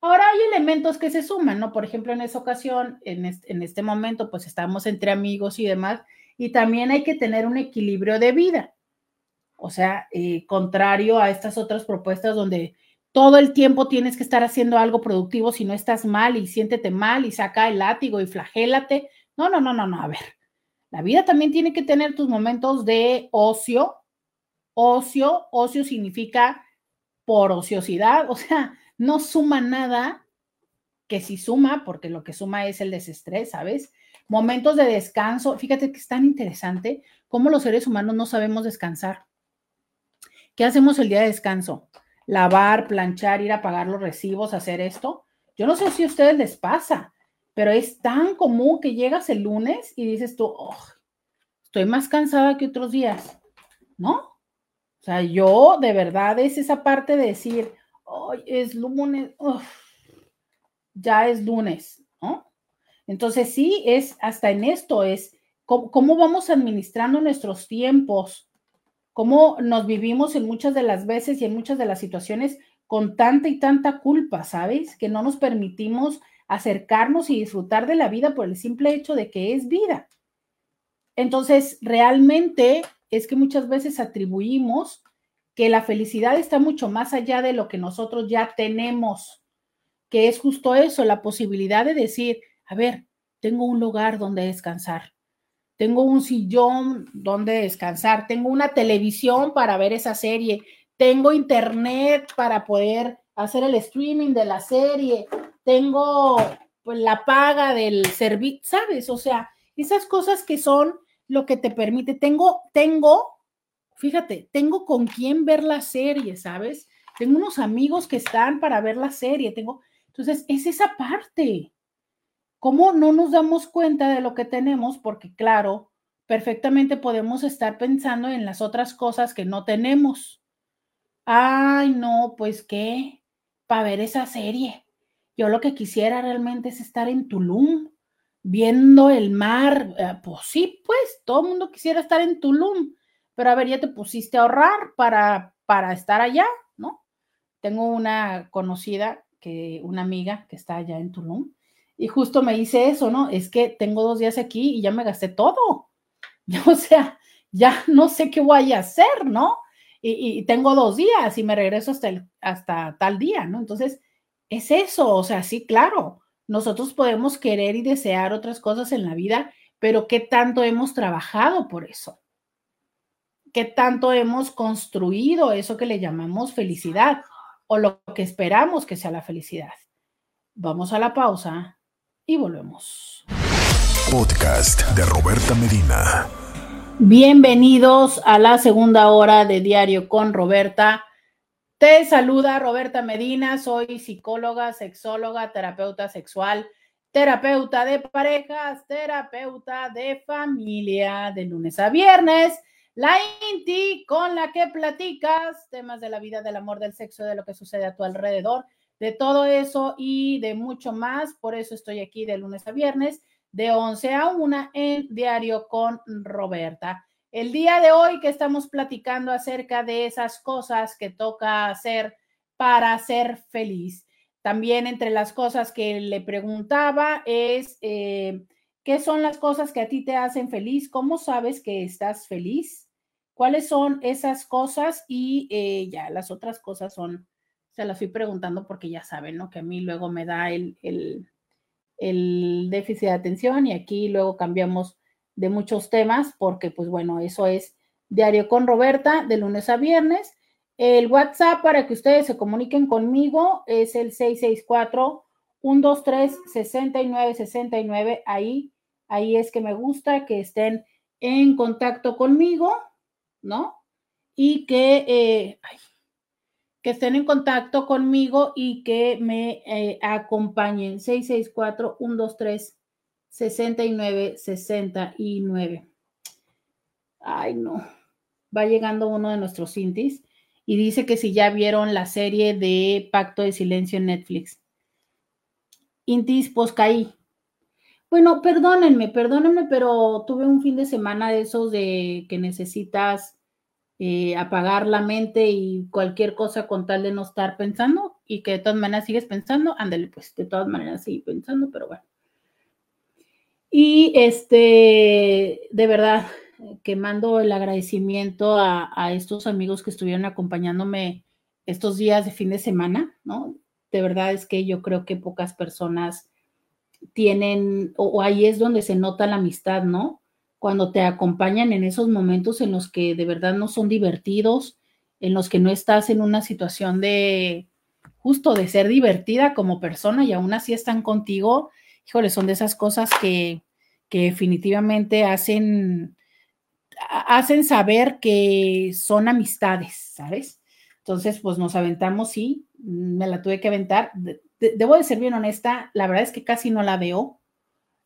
Ahora hay elementos que se suman, ¿no? Por ejemplo, en esa ocasión, en este, momento, pues estamos entre amigos y demás, y también hay que tener un equilibrio de vida. O sea, eh, contrario a estas otras propuestas donde todo el tiempo tienes que estar haciendo algo productivo si no estás mal y siéntete mal y saca el látigo y flagélate. No, no, no, no, no. A ver, la vida también tiene que tener tus momentos de ocio. Ocio, ocio significa por ociosidad, o sea, no suma nada que si suma, porque lo que suma es el desestrés, ¿sabes? Momentos de descanso. Fíjate que es tan interesante cómo los seres humanos no sabemos descansar. ¿Qué hacemos el día de descanso? Lavar, planchar, ir a pagar los recibos, hacer esto. Yo no sé si a ustedes les pasa, pero es tan común que llegas el lunes y dices tú, oh, estoy más cansada que otros días, ¿no? O sea, yo de verdad es esa parte de decir, hoy es lunes, ya es lunes, ¿no? Entonces sí, es hasta en esto, es cómo, cómo vamos administrando nuestros tiempos, cómo nos vivimos en muchas de las veces y en muchas de las situaciones con tanta y tanta culpa, ¿sabes? Que no nos permitimos acercarnos y disfrutar de la vida por el simple hecho de que es vida. Entonces, realmente es que muchas veces atribuimos que la felicidad está mucho más allá de lo que nosotros ya tenemos, que es justo eso, la posibilidad de decir, a ver, tengo un lugar donde descansar, tengo un sillón donde descansar, tengo una televisión para ver esa serie, tengo internet para poder hacer el streaming de la serie, tengo pues, la paga del servicio, ¿sabes? O sea, esas cosas que son lo que te permite, tengo, tengo, fíjate, tengo con quién ver la serie, ¿sabes? Tengo unos amigos que están para ver la serie, tengo, entonces es esa parte. ¿Cómo no nos damos cuenta de lo que tenemos? Porque claro, perfectamente podemos estar pensando en las otras cosas que no tenemos. Ay, no, pues qué, para ver esa serie. Yo lo que quisiera realmente es estar en Tulum, viendo el mar. Eh, pues sí, pues todo el mundo quisiera estar en Tulum, pero a ver, ya te pusiste a ahorrar para, para estar allá, ¿no? Tengo una conocida, que, una amiga que está allá en Tulum, y justo me dice eso, ¿no? Es que tengo dos días aquí y ya me gasté todo. O sea, ya no sé qué voy a hacer, ¿no? Y, tengo dos días y me regreso hasta, el, hasta tal día, ¿no? Entonces, es eso, o sea, sí, claro, nosotros podemos querer y desear otras cosas en la vida, pero ¿qué tanto hemos trabajado por eso? ¿Qué tanto hemos construido eso que le llamamos felicidad o lo que esperamos que sea la felicidad? Vamos a la pausa y volvemos. Podcast de Roberta Medina. Bienvenidos a la segunda hora de Diario con Roberta. Te saluda Roberta Medina, soy psicóloga, sexóloga, terapeuta sexual, terapeuta de parejas, terapeuta de familia, de lunes a viernes. La INTI con la que platicas temas de la vida, del amor, del sexo, de lo que sucede a tu alrededor de todo eso y de mucho más. Por eso estoy aquí de lunes a viernes, de 11 a 1 en Diario con Roberta. El día de hoy que estamos platicando acerca de esas cosas que toca hacer para ser feliz. También entre las cosas que le preguntaba es, eh, ¿qué son las cosas que a ti te hacen feliz? ¿Cómo sabes que estás feliz? ¿Cuáles son esas cosas? Y eh, ya las otras cosas son se las fui preguntando porque ya saben, ¿no? Que a mí luego me da el, el, el déficit de atención y aquí luego cambiamos de muchos temas porque, pues bueno, eso es Diario con Roberta de lunes a viernes. El WhatsApp para que ustedes se comuniquen conmigo es el 664-123-6969. Ahí, ahí es que me gusta que estén en contacto conmigo, ¿no? Y que, eh, que estén en contacto conmigo y que me eh, acompañen. 664-123-6969. Ay, no. Va llegando uno de nuestros intis y dice que si ya vieron la serie de Pacto de Silencio en Netflix. Intis, pues caí. Bueno, perdónenme, perdónenme, pero tuve un fin de semana de esos de que necesitas apagar la mente y cualquier cosa con tal de no estar pensando y que de todas maneras sigues pensando, ándale, pues de todas maneras sigue pensando, pero bueno. Y este, de verdad, que mando el agradecimiento a, a estos amigos que estuvieron acompañándome estos días de fin de semana, ¿no? De verdad es que yo creo que pocas personas tienen, o ahí es donde se nota la amistad, ¿no? Cuando te acompañan en esos momentos en los que de verdad no son divertidos, en los que no estás en una situación de justo de ser divertida como persona y aún así están contigo, híjole, son de esas cosas que, que definitivamente hacen, hacen saber que son amistades, ¿sabes? Entonces, pues nos aventamos, sí, me la tuve que aventar. debo de ser bien honesta, la verdad es que casi no la veo,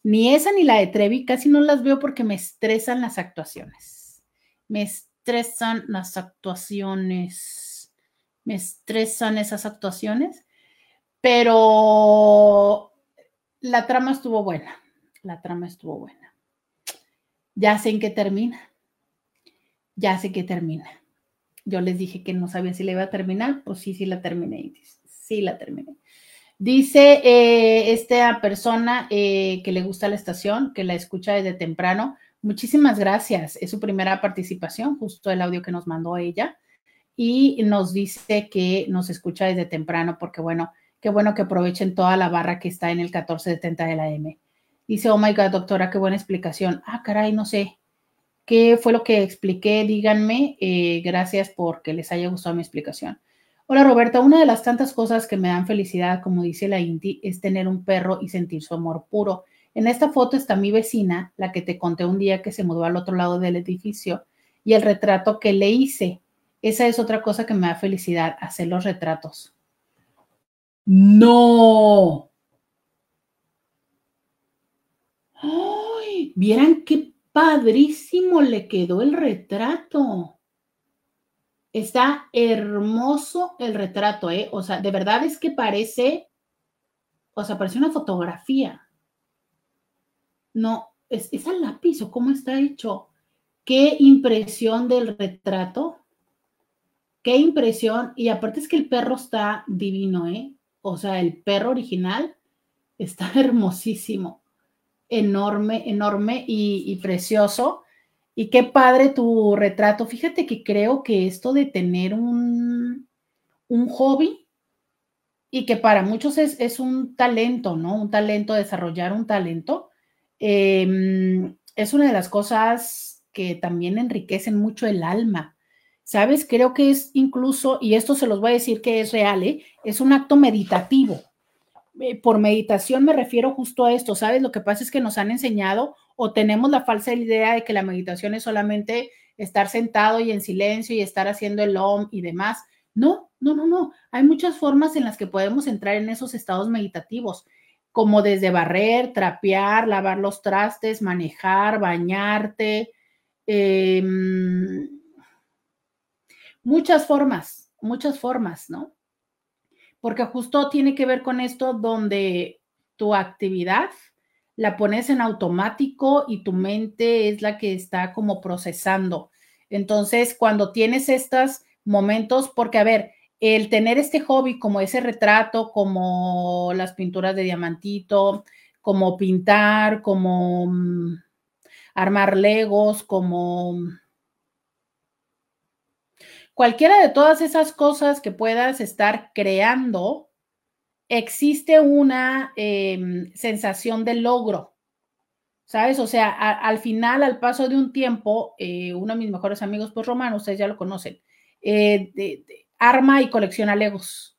ni esa ni la de Trevi, casi no las veo porque me estresan las actuaciones. Me estresan las actuaciones. Me estresan esas actuaciones. Pero la trama estuvo buena. La trama estuvo buena. Ya sé en qué termina. Ya sé que termina. Yo les dije que no sabía si la iba a terminar. Pues sí, sí la terminé. Sí la terminé. Dice eh, esta persona eh, que le gusta la estación, que la escucha desde temprano. Muchísimas gracias. Es su primera participación, justo el audio que nos mandó ella. Y nos dice que nos escucha desde temprano, porque bueno, qué bueno que aprovechen toda la barra que está en el 1470 de la M. Dice, oh my God, doctora, qué buena explicación. Ah, caray, no sé. ¿Qué fue lo que expliqué? Díganme. Eh, gracias porque les haya gustado mi explicación. Hola Roberta, una de las tantas cosas que me dan felicidad, como dice la Inti, es tener un perro y sentir su amor puro. En esta foto está mi vecina, la que te conté un día que se mudó al otro lado del edificio, y el retrato que le hice. Esa es otra cosa que me da felicidad, hacer los retratos. No. ¡Ay! Vieran qué padrísimo le quedó el retrato. Está hermoso el retrato, ¿eh? O sea, de verdad es que parece, o sea, parece una fotografía. No, es, es al lápiz o cómo está hecho. Qué impresión del retrato. Qué impresión. Y aparte es que el perro está divino, ¿eh? O sea, el perro original está hermosísimo, enorme, enorme y, precioso. Y qué padre tu retrato. Fíjate que creo que esto de tener un, un hobby y que para muchos es, un talento, ¿no? Un talento, desarrollar un talento, em, es una de las cosas que también enriquecen mucho el alma. ¿Sabes? Creo que es incluso, y esto se los voy a decir que es real, ¿eh? es un acto meditativo. Eh, por meditación me refiero justo a esto, ¿sabes? Lo que pasa es que nos han enseñado o tenemos la falsa idea de que la meditación es solamente estar sentado y en silencio y estar haciendo el OM y demás. No, no, no, no. Hay muchas formas en las que podemos entrar en esos estados meditativos, como desde barrer, trapear, lavar los trastes, manejar, bañarte. Eh, muchas formas, muchas formas, ¿no? Porque justo tiene que ver con esto donde tu actividad la pones en automático y tu mente es la que está como procesando. Entonces, cuando tienes estos momentos, porque a ver, el tener este hobby como ese retrato, como las pinturas de diamantito, como pintar, como mm, armar legos, como cualquiera de todas esas cosas que puedas estar creando, existe una em, sensación de logro, ¿sabes? O sea, al final, al paso de un tiempo, eh, uno de mis mejores amigos, pues Romano, ustedes ya lo conocen, eh, arma y colecciona Legos.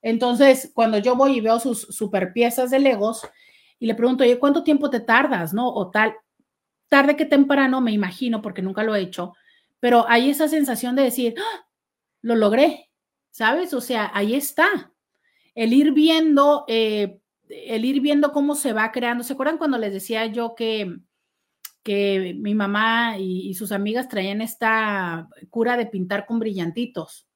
Entonces, cuando yo voy y veo sus super piezas de Legos y le pregunto, oye, ¿cuánto tiempo te tardas, no? O tal, tarde que temprano, me imagino, porque nunca lo he hecho, pero hay esa sensación de decir, ¡Ah! lo logré, ¿sabes? O sea, ahí está. El ir viendo, eh, el ir viendo cómo se va creando. ¿Se acuerdan cuando les decía yo que, que mi mamá y, y sus amigas traían esta cura de pintar con brillantitos?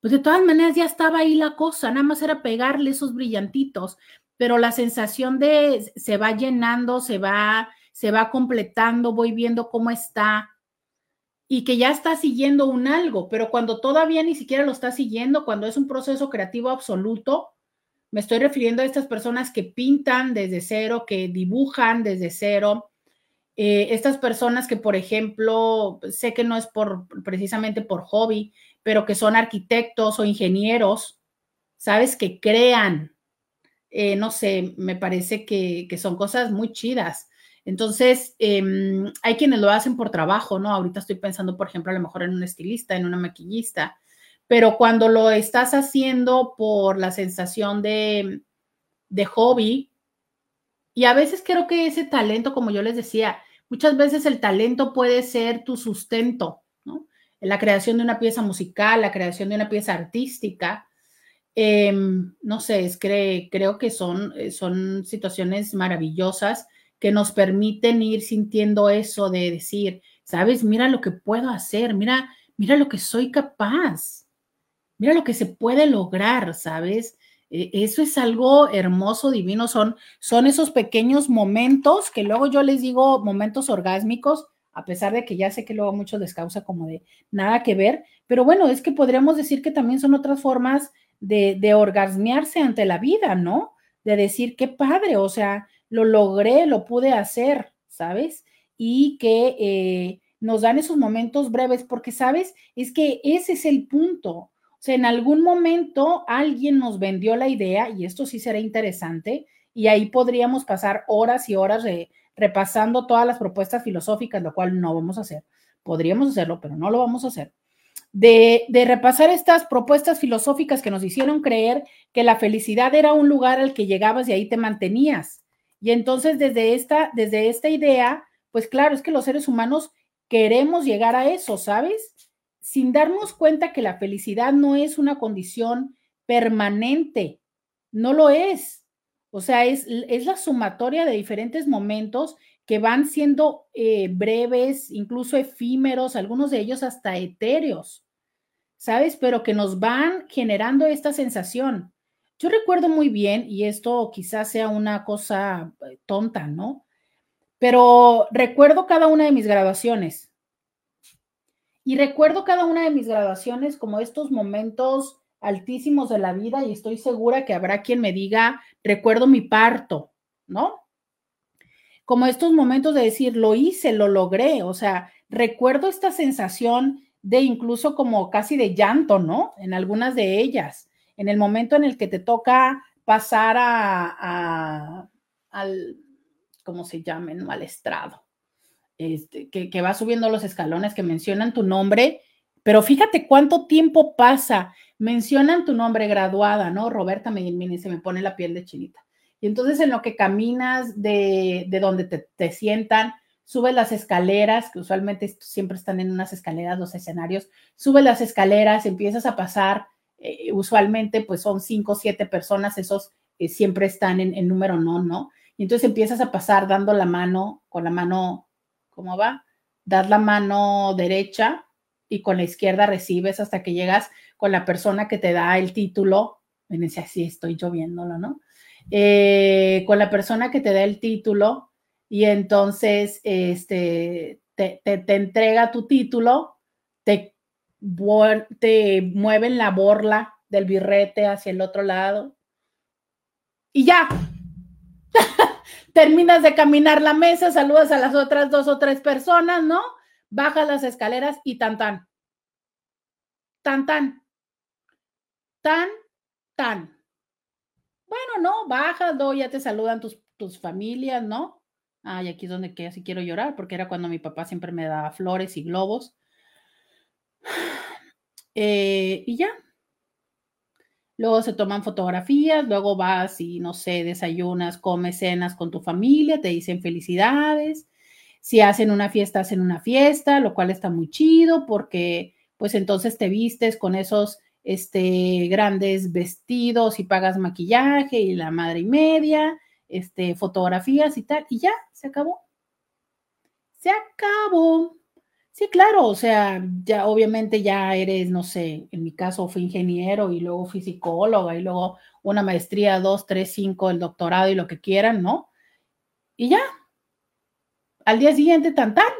Pues de todas maneras ya estaba ahí la cosa, nada más era pegarle esos brillantitos, pero la sensación de se va llenando, se va, se va completando, voy viendo cómo está, y que ya está siguiendo un algo, pero cuando todavía ni siquiera lo está siguiendo, cuando es un proceso creativo absoluto, me estoy refiriendo a estas personas que pintan desde cero, que dibujan desde cero, eh, estas personas que, por ejemplo, sé que no es por precisamente por hobby, pero que son arquitectos o ingenieros, sabes, que crean, eh, no sé, me parece que, que son cosas muy chidas. Entonces, em, hay quienes lo hacen por trabajo, ¿no? Ahorita estoy pensando, por ejemplo, a lo mejor en un estilista, en una maquillista, pero cuando lo estás haciendo por la sensación de, de hobby, y a veces creo que ese talento, como yo les decía, muchas veces el talento puede ser tu sustento, ¿no? La creación de una pieza musical, la creación de una pieza artística, em, no sé, es, creo que son, son situaciones maravillosas que nos permiten ir sintiendo eso de decir, sabes, mira lo que puedo hacer, mira, mira lo que soy capaz, mira lo que se puede lograr, sabes. E, eso es algo hermoso, divino, son, son esos pequeños momentos que luego yo les digo momentos orgásmicos, a pesar de que ya sé que luego muchos les causa como de nada que ver, pero bueno, es que podríamos decir que también son otras formas de, de orgasmearse ante la vida, ¿no? De decir, qué padre, o sea, lo logré, lo pude hacer, ¿sabes? Y que eh, nos dan esos momentos breves, porque, ¿sabes? Es que ese es el punto. O sea, en algún momento alguien nos vendió la idea, y esto sí será interesante, y ahí podríamos pasar horas y horas repasando todas las propuestas filosóficas, lo cual no vamos a hacer. Podríamos hacerlo, pero no lo vamos a hacer. De, de, repasar estas propuestas filosóficas que nos hicieron creer que la felicidad era un lugar al que llegabas y ahí te mantenías. Y entonces desde esta, desde esta idea, pues claro, es que los seres humanos queremos llegar a eso, ¿sabes? Sin darnos cuenta que la felicidad no es una condición permanente, no lo es. O sea, es, es la sumatoria de diferentes momentos que van siendo eh, breves, incluso efímeros, algunos de ellos hasta etéreos, ¿sabes? Pero que nos van generando esta sensación. Yo recuerdo muy bien, y esto quizás sea una cosa eh, tonta, ¿no? Pero recuerdo cada una de mis grabaciones. Y recuerdo cada una de mis grabaciones como estos momentos altísimos de la vida y estoy segura que habrá quien me diga, recuerdo mi parto, ¿no? Como estos momentos de decir, lo hice, lo logré, o sea, recuerdo esta sensación de incluso como casi de llanto, ¿no? En algunas de ellas, en el momento en el que te toca pasar a, al, ¿cómo se llame? ¿no? Al estrado, este, que, va subiendo los escalones, que mencionan tu nombre, pero fíjate cuánto tiempo pasa, mencionan tu nombre graduada, ¿no? Roberta me, se me pone la piel de chinita. Y entonces en lo que caminas de, de donde te, sientan, sube las escaleras, que usualmente siempre están en unas escaleras los escenarios, sube las escaleras, empiezas a pasar, eh, usualmente pues son cinco o siete personas, esos eh, siempre están en, número no, ¿no? Y entonces empiezas a pasar dando la mano, con la mano, ¿cómo va? Das la mano derecha y con la izquierda recibes hasta que llegas con la persona que te da el título, en así estoy lloviéndolo, ¿no? Eh, con la persona que te da el título, y entonces este, te, entrega tu título, te, te mueven la borla del birrete hacia el otro lado y ya. Terminas de caminar la mesa, saludas a las otras dos o tres personas, ¿no? Bajas las escaleras y tan tan. Tan tan. Tan tan. Bueno, no, bajas, ¿no? ya te saludan tus, tus familias, ¿no? Ay, aquí es donde que quiero llorar, porque era cuando mi papá siempre me daba flores y globos. Eh, y ya. Luego se toman fotografías, luego vas y, no sé, desayunas, comes, cenas con tu familia, te dicen felicidades. Si hacen una fiesta, hacen una fiesta, lo cual está muy chido porque pues entonces te vistes con esos este, grandes vestidos y pagas maquillaje y la madre y media este, fotografías y tal, y ya, se acabó. Se acabó. Sí, claro, o sea, ya obviamente ya eres, no sé, en mi caso fui ingeniero y luego fui y luego una maestría, dos, tres, cinco, el doctorado y lo que quieran, ¿no? Y ya, al día siguiente, tan tan,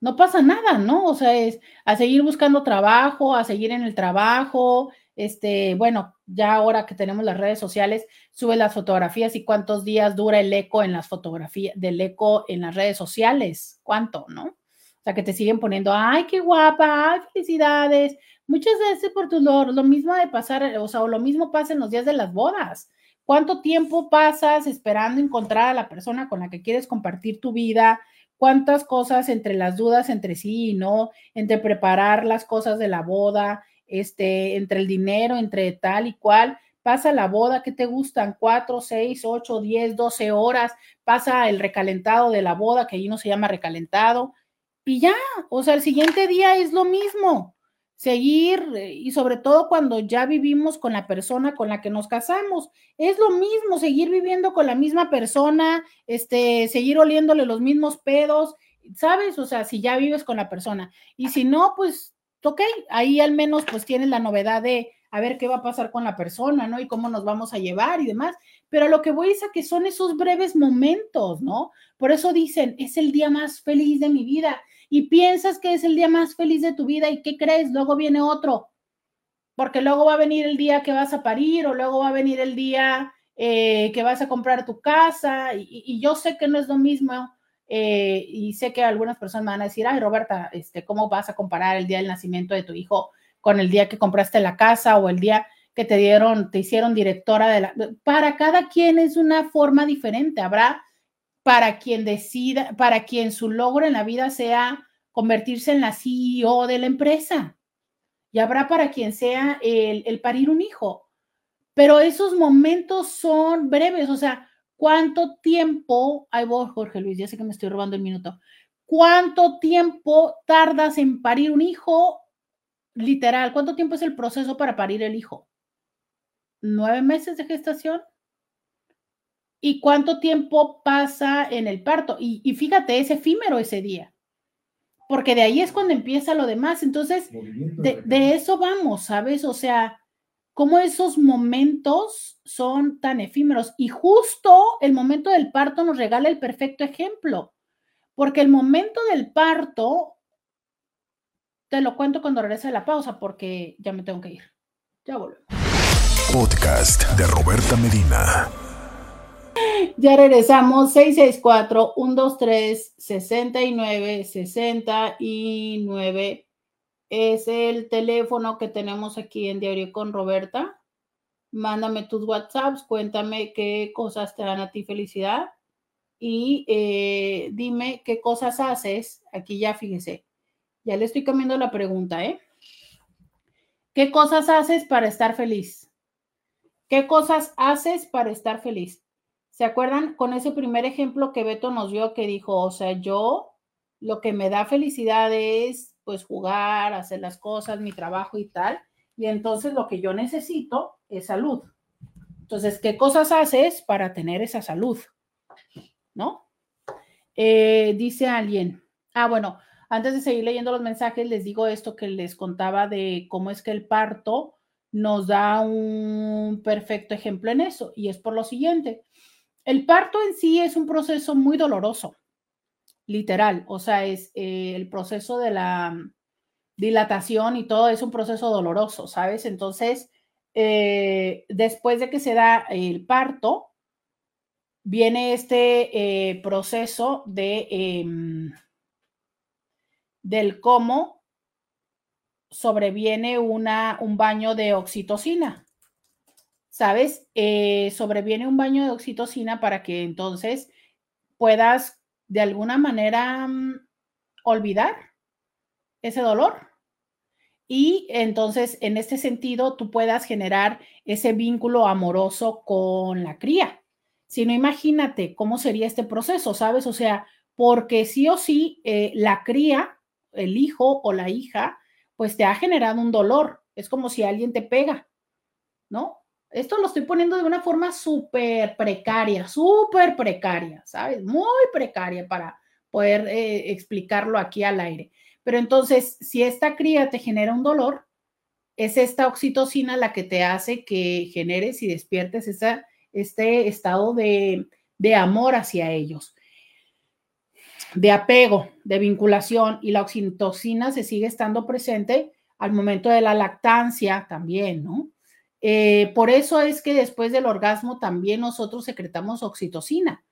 no pasa nada, ¿no? O sea, es a seguir buscando trabajo, a seguir en el trabajo, este, bueno, ya ahora que tenemos las redes sociales, sube las fotografías y cuántos días dura el eco en las fotografías, del eco en las redes sociales, cuánto, ¿no? O que te siguen poniendo, ay, qué guapa, ay, felicidades, muchas veces por tu dolor, lo mismo de pasar, o sea, lo mismo pasa en los días de las bodas. ¿Cuánto tiempo pasas esperando encontrar a la persona con la que quieres compartir tu vida? ¿Cuántas cosas entre las dudas entre sí y no, entre preparar las cosas de la boda, este, entre el dinero, entre tal y cual, pasa la boda, ¿qué te gustan? Cuatro, seis, ocho, diez, doce horas, pasa el recalentado de la boda, que ahí no se llama recalentado, y ya, o sea, el siguiente día es lo mismo, seguir, eh, y sobre todo cuando ya vivimos con la persona con la que nos casamos, es lo mismo, seguir viviendo con la misma persona, este, seguir oliéndole los mismos pedos, ¿sabes? O sea, si ya vives con la persona, y si no, pues ok, ahí al menos pues tienes la novedad de a ver qué va a pasar con la persona, ¿no? Y cómo nos vamos a llevar y demás. Pero lo que voy es a que son esos breves momentos, ¿no? Por eso dicen, es el día más feliz de mi vida. Y piensas que es el día más feliz de tu vida y ¿qué crees? Luego viene otro. Porque luego va a venir el día que vas a parir o luego va a venir el día eh, que vas a comprar tu casa. y yo sé que no es lo mismo eh, y sé que algunas personas van a decir, ay, Roberta, este, ¿cómo vas a comparar el día del nacimiento de tu hijo con el día que compraste la casa o el día que te dieron, te hicieron directora de la... Para cada quien es una forma diferente. Habrá para quien decida, para quien su logro en la vida sea convertirse en la CEO de la empresa. Y habrá para quien sea el, parir un hijo. Pero esos momentos son breves, o sea, ¿Cuánto tiempo, ahí vos, Jorge Luis, ya sé que me estoy robando el minuto, ¿cuánto tiempo tardas en parir un hijo? Literal, ¿cuánto tiempo es el proceso para parir el hijo? ¿Nueve meses de gestación? ¿Y cuánto tiempo pasa en el parto? Y, fíjate, es efímero ese día, porque de ahí es cuando empieza lo demás. Entonces, de, de eso vamos, ¿sabes? O sea, cómo esos momentos son tan efímeros. Y justo el momento del parto nos regala el perfecto ejemplo, porque el momento del parto, te lo cuento cuando regrese la pausa, porque ya me tengo que ir. Ya volvemos. Podcast de Roberta Medina. Ya regresamos, 664-123-69-69 es el teléfono que tenemos aquí en Diario con Roberta. Mándame tus WhatsApps, cuéntame qué cosas te dan a ti felicidad y eh, dime qué cosas haces. Aquí ya fíjese, ya le estoy cambiando la pregunta, ¿eh? ¿Qué cosas haces para estar feliz? ¿Qué cosas haces para estar feliz? ¿Se acuerdan con ese primer ejemplo que Beto nos dio que dijo, o sea, yo lo que me da felicidad es pues jugar, hacer las cosas, mi trabajo y tal. Y entonces lo que yo necesito es salud. Entonces, ¿qué cosas haces para tener esa salud? ¿No? Eh, dice alguien. Ah, bueno, antes de seguir leyendo los mensajes, les digo esto que les contaba de cómo es que el parto nos da un perfecto ejemplo en eso. Y es por lo siguiente. El parto en sí es un proceso muy doloroso literal, o sea, es eh, el proceso de la dilatación y todo es un proceso doloroso, ¿sabes? Entonces, eh, después de que se da el parto, viene este eh, proceso de em, del cómo sobreviene una, un baño de oxitocina. ¿Sabes? sobreviene un baño de oxitocina para que entonces puedas de alguna manera mm, olvidar ese dolor. Y entonces, en este sentido, tú puedas generar ese vínculo amoroso con la cría. Si no, imagínate cómo sería este proceso, ¿sabes? O sea, porque sí o sí, eh, la cría, el hijo o la hija, pues te ha generado un dolor. Es como si alguien te pega, ¿no? Esto lo estoy poniendo de una forma súper precaria, súper precaria, ¿sabes? Muy precaria para poder eh, explicarlo aquí al aire. Pero entonces, si esta cría te genera un dolor, es esta oxitocina la que te hace que generes y despiertes esa, este estado de, de amor hacia ellos, de apego, de vinculación, y la oxitocina se sigue estando presente al momento de la lactancia también, ¿no? Eh, por eso es que después del orgasmo también nosotros secretamos oxitocina,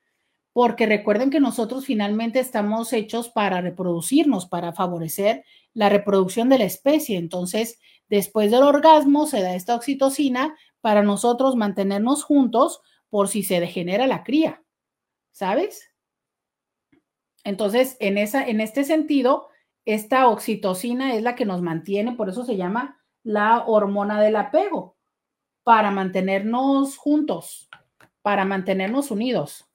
porque recuerden que nosotros finalmente estamos hechos para reproducirnos, para favorecer la reproducción de la especie. Entonces, después del orgasmo se da esta oxitocina para nosotros mantenernos juntos por si se degenera la cría, ¿sabes? Entonces, en, esa, en este sentido, esta oxitocina es la que nos mantiene, por eso se llama la hormona del apego para mantenernos juntos, para mantenernos unidos.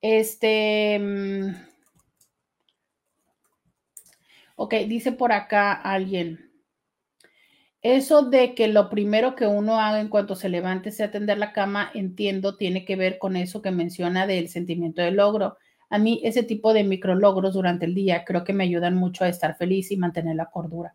Este. Mm, ok, dice por acá alguien. Eso de que lo primero que uno haga en cuanto se levante sea atender la cama, entiendo, tiene que ver con eso que menciona del sentimiento de logro. A mí ese tipo de micro logros durante el día creo que me ayudan mucho a estar feliz y mantener la cordura.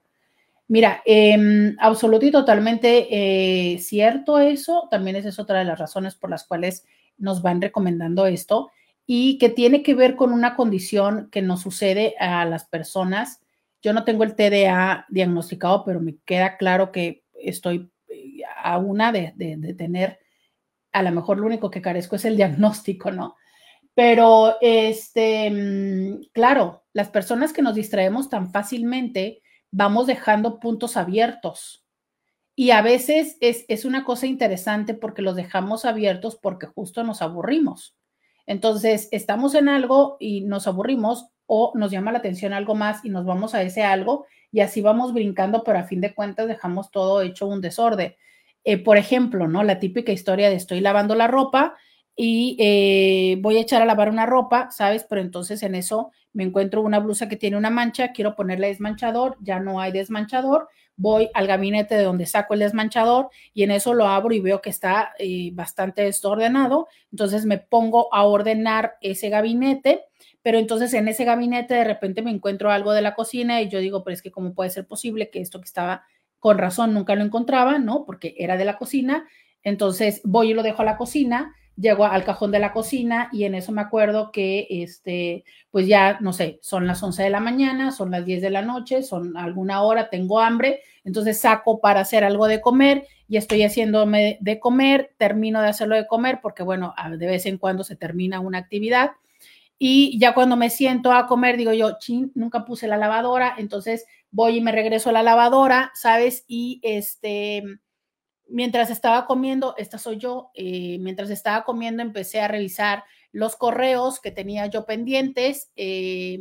Mira, eh, absoluto y totalmente cierto eso. También esa es otra de las razones por las cuales nos van recomendando esto y que tiene que ver con una condición que nos sucede a las personas. Yo no tengo el TDA diagnosticado, pero me queda claro que estoy eh, a una de, de tener, a lo mejor lo único que carezco es el diagnóstico, ¿no? Pero, este, mm, claro, las personas que nos distraemos tan fácilmente, vamos dejando puntos abiertos. Y a veces es, una cosa interesante porque los dejamos abiertos porque justo nos aburrimos. Entonces, estamos en algo y nos aburrimos o nos llama la atención algo más y nos vamos a ese algo y así vamos brincando, pero a fin de cuentas dejamos todo hecho un desorden. Eh, por ejemplo, ¿no? La típica historia de estoy lavando la ropa y eh, voy a echar a lavar una ropa, ¿sabes? Pero entonces en eso me encuentro una blusa que tiene una mancha, quiero ponerle desmanchador, ya no hay desmanchador, voy al gabinete de donde saco el desmanchador y en eso lo abro y veo que está eh, bastante desordenado, entonces me pongo a ordenar ese gabinete, pero entonces en ese gabinete de repente me encuentro algo de la cocina y yo digo, pero es que cómo puede ser posible que esto que estaba con razón nunca lo encontraba, ¿no? Porque era de la cocina, entonces voy y lo dejo a la cocina llego al cajón de la cocina y en eso me acuerdo que, este, pues ya, no sé, son las 11 de la mañana, son las 10 de la noche, son alguna hora, tengo hambre, entonces saco para hacer algo de comer y estoy haciéndome de comer, termino de hacerlo de comer porque, bueno, de vez en cuando se termina una actividad. Y ya cuando me siento a comer, digo yo, chin, nunca puse la lavadora, entonces voy y me regreso a la lavadora, ¿sabes? Y este, mientras estaba comiendo, esta soy yo, eh, mientras estaba comiendo empecé a revisar los correos que tenía yo pendientes, eh,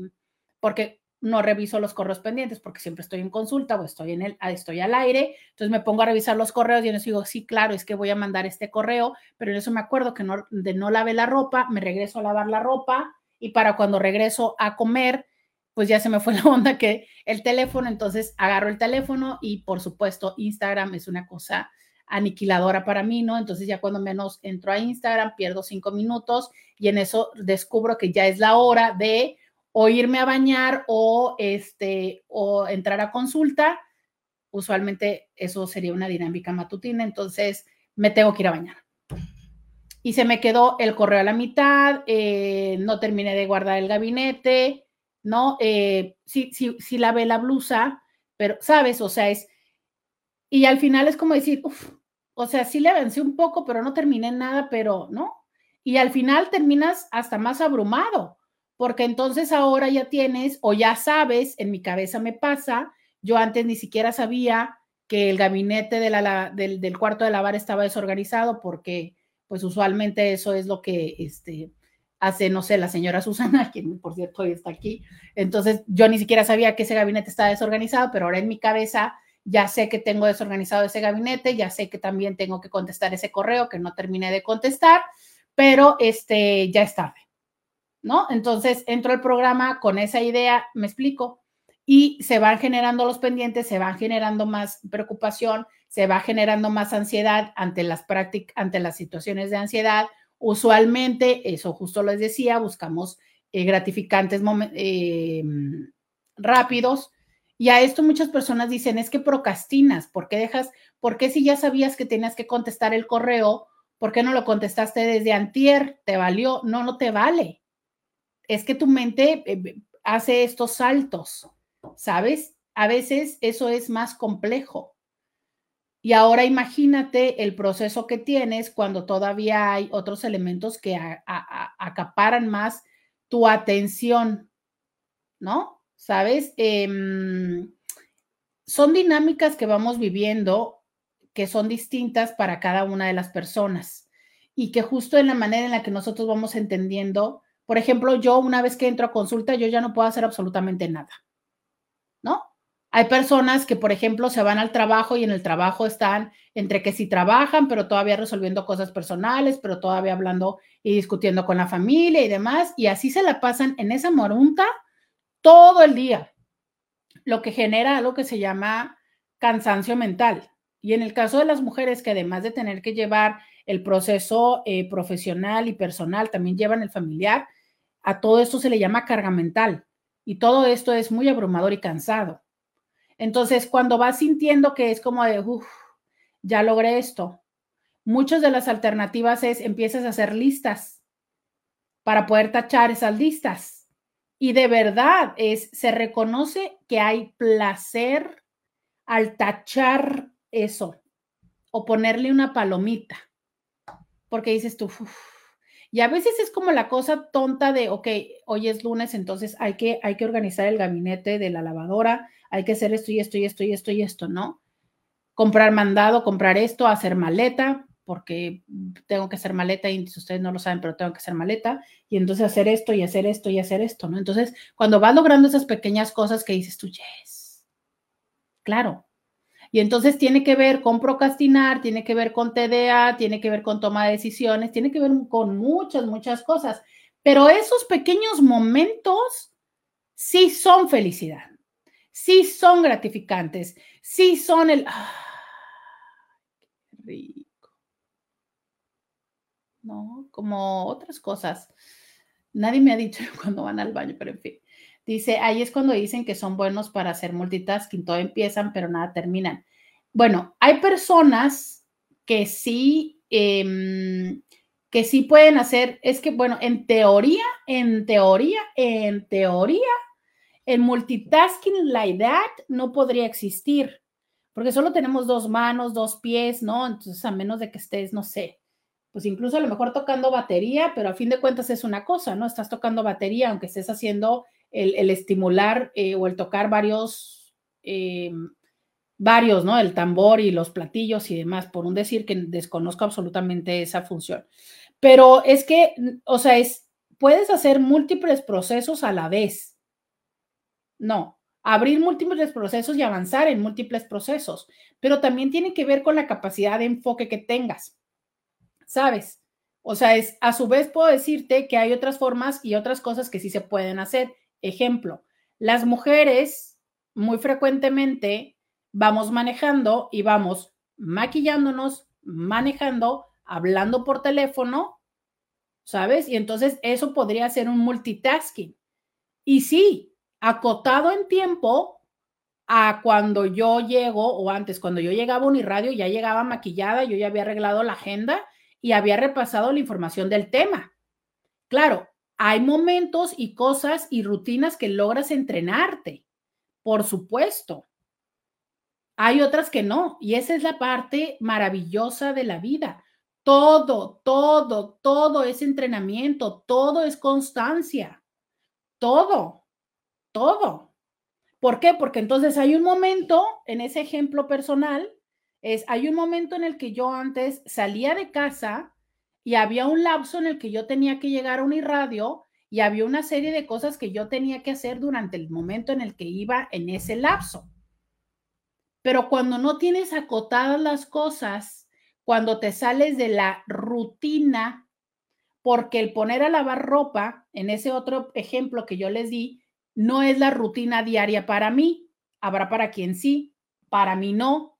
porque no reviso los correos pendientes porque siempre estoy en consulta o estoy en el, estoy al aire, entonces me pongo a revisar los correos y en eso digo, sí, claro, es que voy a mandar este correo, pero en eso me acuerdo que no, de no lavé la ropa, me regreso a lavar la ropa y para cuando regreso a comer, pues ya se me fue la onda que el teléfono, entonces agarro el teléfono y por supuesto Instagram es una cosa aniquiladora para mí, ¿no? Entonces ya cuando menos entro a Instagram, pierdo cinco minutos y en eso descubro que ya es la hora de o irme a bañar o, este, o entrar a consulta. Usualmente eso sería una dinámica matutina, entonces me tengo que ir a bañar. Y se me quedó el correo a la mitad, eh, no terminé de guardar el gabinete, ¿no? Eh, sí, sí, sí lavé la blusa, pero, ¿sabes? O sea, es y al final es como decir, uff, o sea, sí le avancé un poco, pero no terminé nada, pero no. Y al final terminas hasta más abrumado, porque entonces ahora ya tienes o ya sabes, en mi cabeza me pasa, yo antes ni siquiera sabía que el gabinete del, del, cuarto de lavar estaba desorganizado, porque pues usualmente eso es lo que este, hace, no sé, la señora Susana, quien por cierto hoy está aquí. Entonces yo ni siquiera sabía que ese gabinete estaba desorganizado, pero ahora en mi cabeza ya sé que tengo desorganizado ese gabinete, ya sé que también tengo que contestar ese correo que no terminé de contestar, pero este ya es tarde, ¿no? Entonces entro al programa con esa idea, me explico, y se van generando los pendientes, se van generando más preocupación, se va generando más ansiedad ante las prácticas, ante las situaciones de ansiedad. Usualmente, eso justo les decía, buscamos eh, gratificantes eh, rápidos, y a esto muchas personas dicen, es que procrastinas, ¿por qué dejas, por qué si ya sabías que tenías que contestar el correo, ¿por qué no lo contestaste desde antier? ¿Te valió? No, no te vale. Es que tu mente eh, hace estos saltos, ¿sabes? A veces eso es más complejo. Y ahora imagínate el proceso que tienes cuando todavía hay otros elementos que acaparan más tu atención, ¿no? ¿Sabes? Em, son dinámicas que vamos viviendo que son distintas para cada una de las personas y que justo en la manera en la que nosotros vamos entendiendo, por ejemplo, yo una vez que entro a consulta, yo ya no puedo hacer absolutamente nada, ¿no? Hay personas que, por ejemplo, se van al trabajo y en el trabajo están entre que sí trabajan, pero todavía resolviendo cosas personales, pero todavía hablando y discutiendo con la familia y demás, y así se la pasan en esa morunta todo el día, lo que genera algo que se llama cansancio mental. Y en el caso de las mujeres que además de tener que llevar el proceso eh, profesional y personal, también llevan el familiar, a todo esto se le llama carga mental. Y todo esto es muy abrumador y cansado. Entonces, cuando vas sintiendo que es como de, uff, ya logré esto, muchas de las alternativas es empiezas a hacer listas para poder tachar esas listas y de verdad es, se reconoce que hay placer al tachar eso o ponerle una palomita, porque dices tú, y a veces es como la cosa tonta de, ok, hoy es lunes, entonces hay que, hay que organizar el gabinete de la lavadora, hay que hacer esto y esto y esto y esto y esto, ¿no? Comprar mandado, comprar esto, hacer maleta, porque tengo que hacer maleta y ustedes no lo saben, pero tengo que hacer maleta y entonces hacer esto y hacer esto y hacer esto, ¿no? Entonces, cuando vas logrando esas pequeñas cosas que dices tú, yes, claro. Y entonces tiene que ver con procrastinar, tiene que ver con TDA, tiene que ver con toma de decisiones, tiene que ver con muchas, muchas cosas. Pero esos pequeños momentos sí son felicidad, sí son gratificantes, sí son el... ¿no? Como otras cosas. Nadie me ha dicho cuando van al baño, pero en fin. Dice, ahí es cuando dicen que son buenos para hacer multitasking, todo empiezan, pero nada terminan. Bueno, hay personas que sí, em, que sí pueden hacer, es que, bueno, en teoría, en teoría, en teoría, el multitasking like that no podría existir, porque solo tenemos dos manos, dos pies, ¿no? Entonces, a menos de que estés, no sé, pues incluso a lo mejor tocando batería, pero a fin de cuentas es una cosa, ¿no? Estás tocando batería, aunque estés haciendo el, estimular eh, o el tocar varios, eh, varios, ¿no? El tambor y los platillos y demás, por un decir que desconozco absolutamente esa función. Pero es que, o sea, es, puedes hacer múltiples procesos a la vez. No, abrir múltiples procesos y avanzar en múltiples procesos, pero también tiene que ver con la capacidad de enfoque que tengas. ¿Sabes? O sea, es, a su vez puedo decirte que hay otras formas y otras cosas que sí se pueden hacer. Ejemplo, las mujeres muy frecuentemente vamos manejando y vamos maquillándonos, manejando, hablando por teléfono, ¿sabes? Y entonces eso podría ser un multitasking. Y sí, acotado en tiempo a cuando yo llego, o antes, cuando yo llegaba a Uniradio, ya llegaba maquillada, yo ya había arreglado la agenda y había repasado la información del tema. Claro, hay momentos y cosas y rutinas que logras entrenarte, por supuesto. Hay otras que no, y esa es la parte maravillosa de la vida. Todo, todo, todo es entrenamiento, todo es constancia, todo, todo. ¿Por qué? Porque entonces hay un momento, en ese ejemplo personal, es, hay un momento en el que yo antes salía de casa y había un lapso en el que yo tenía que llegar a un irradio y había una serie de cosas que yo tenía que hacer durante el momento en el que iba en ese lapso. Pero cuando no tienes acotadas las cosas, cuando te sales de la rutina, porque el poner a lavar ropa, en ese otro ejemplo que yo les di, no es la rutina diaria para mí. Habrá para quien sí, para mí no.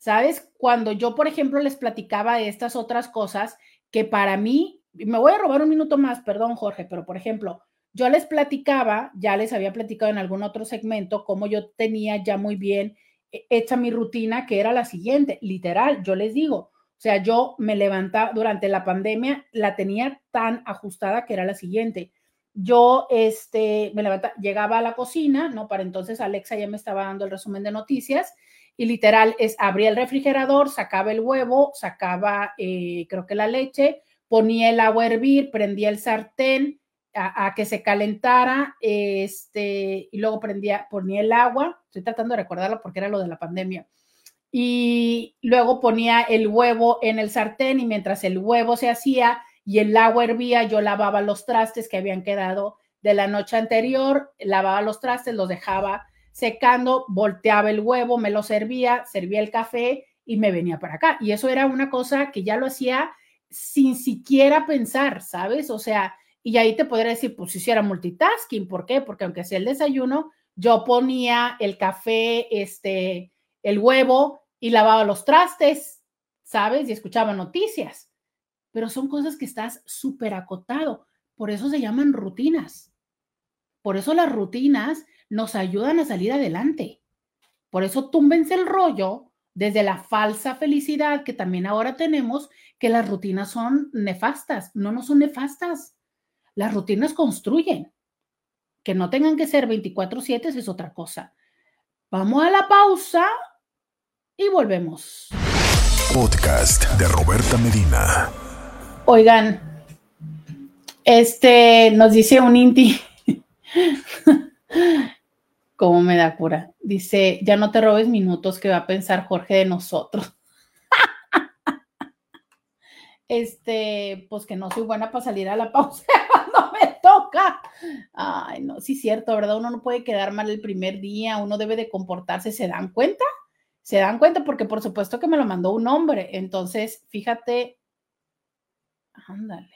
¿Sabes? Cuando yo, por ejemplo, les platicaba de estas otras cosas que para mí, me voy a robar un minuto más, perdón Jorge, pero por ejemplo, yo les platicaba, ya les había platicado en algún otro segmento, cómo yo tenía ya muy bien hecha mi rutina, que era la siguiente, literal, yo les digo, o sea, yo me levantaba durante la pandemia, la tenía tan ajustada que era la siguiente. Yo, este, me levantaba, llegaba a la cocina, ¿no? Para entonces Alexa ya me estaba dando el resumen de noticias y literal es abría el refrigerador, sacaba el huevo, sacaba, eh, creo que la leche, ponía el agua a hervir, prendía el sartén, a, que se calentara, este, y luego prendía, ponía el agua, estoy tratando de recordarlo porque era lo de la pandemia, y luego ponía el huevo en el sartén y mientras el huevo se hacía y el agua hervía, yo lavaba los trastes que habían quedado de la noche anterior, lavaba los trastes, los dejaba secando, volteaba el huevo, me lo servía, servía el café y me venía para acá. Y eso era una cosa que ya lo hacía sin siquiera pensar, ¿sabes? O sea, y ahí te podría decir, pues si hiciera multitasking, ¿por qué? Porque aunque hacía el desayuno, yo ponía el café, este, el huevo y lavaba los trastes, ¿sabes? Y escuchaba noticias. Pero son cosas que estás súper acotado. Por eso se llaman rutinas. Por eso las rutinas nos ayudan a salir adelante. Por eso túmbense el rollo desde la falsa felicidad que también ahora tenemos, que las rutinas son nefastas. No, no son nefastas. Las rutinas construyen. Que no tengan que ser 24/7 es otra cosa. Vamos a la pausa y volvemos. Podcast de Roberta Medina. Oigan, este nos dice un Inti. ¿Cómo me da cura? Dice, ya no te robes minutos que va a pensar Jorge de nosotros este, pues que no soy buena para salir a la pausa cuando me toca. Ay, no, sí cierto, ¿verdad? Uno no puede quedar mal el primer día, uno debe de comportarse, ¿se dan cuenta? Se dan cuenta porque por supuesto que me lo mandó un hombre, entonces, fíjate, ándale.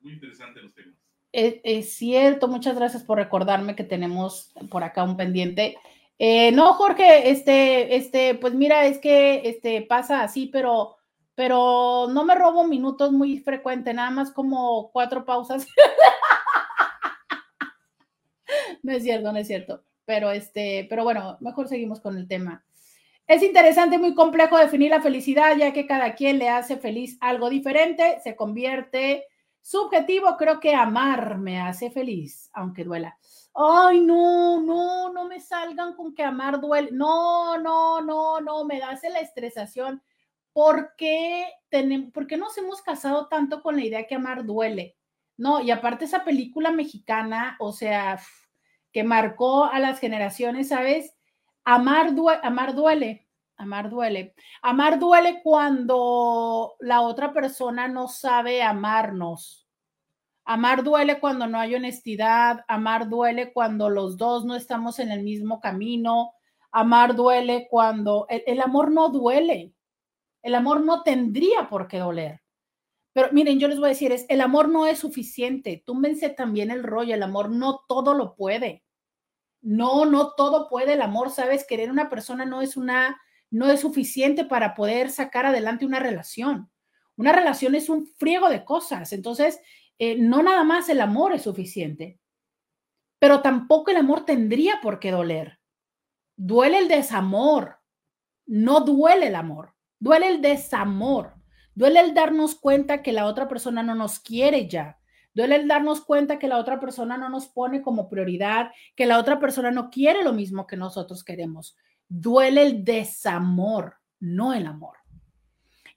Muy interesante los temas. Es, cierto, muchas gracias por recordarme que tenemos por acá un pendiente. Eh, no, Jorge, este, este, pues mira, es que este pasa así, pero pero no me robo minutos muy frecuente, nada más como cuatro pausas. no es cierto, no es cierto. Pero este, pero bueno, mejor seguimos con el tema. Es interesante, muy complejo definir la felicidad, ya que cada quien le hace feliz algo diferente, se convierte subjetivo. Creo que amar me hace feliz, aunque duela. Ay, no, no, no me salgan con que amar duele. No, no, no, no, me hace la estresación. ¿Por qué, tenemos, ¿Por qué nos hemos casado tanto con la idea que amar duele? No, y aparte esa película mexicana, o sea, que marcó a las generaciones, ¿sabes? Amar, amar duele, amar duele. Amar duele cuando la otra persona no sabe amarnos. Amar duele cuando no hay honestidad, amar duele cuando los dos no estamos en el mismo camino, amar duele cuando el, amor no duele, el amor no tendría por qué doler. Pero miren, yo les voy a decir, es, el amor no es suficiente. Túmbense también el rollo, el amor no todo lo puede. No, no todo puede el amor, sabes, querer una persona no es una no es suficiente para poder sacar adelante una relación. Una relación es un friego de cosas, entonces eh, no nada más el amor es suficiente, pero tampoco el amor tendría por qué doler. Duele el desamor, no duele el amor, duele el desamor, duele el darnos cuenta que la otra persona no nos quiere ya, Duele el darnos cuenta que la otra persona no nos pone como prioridad, que la otra persona no quiere lo mismo que nosotros queremos. Duele el desamor, no el amor.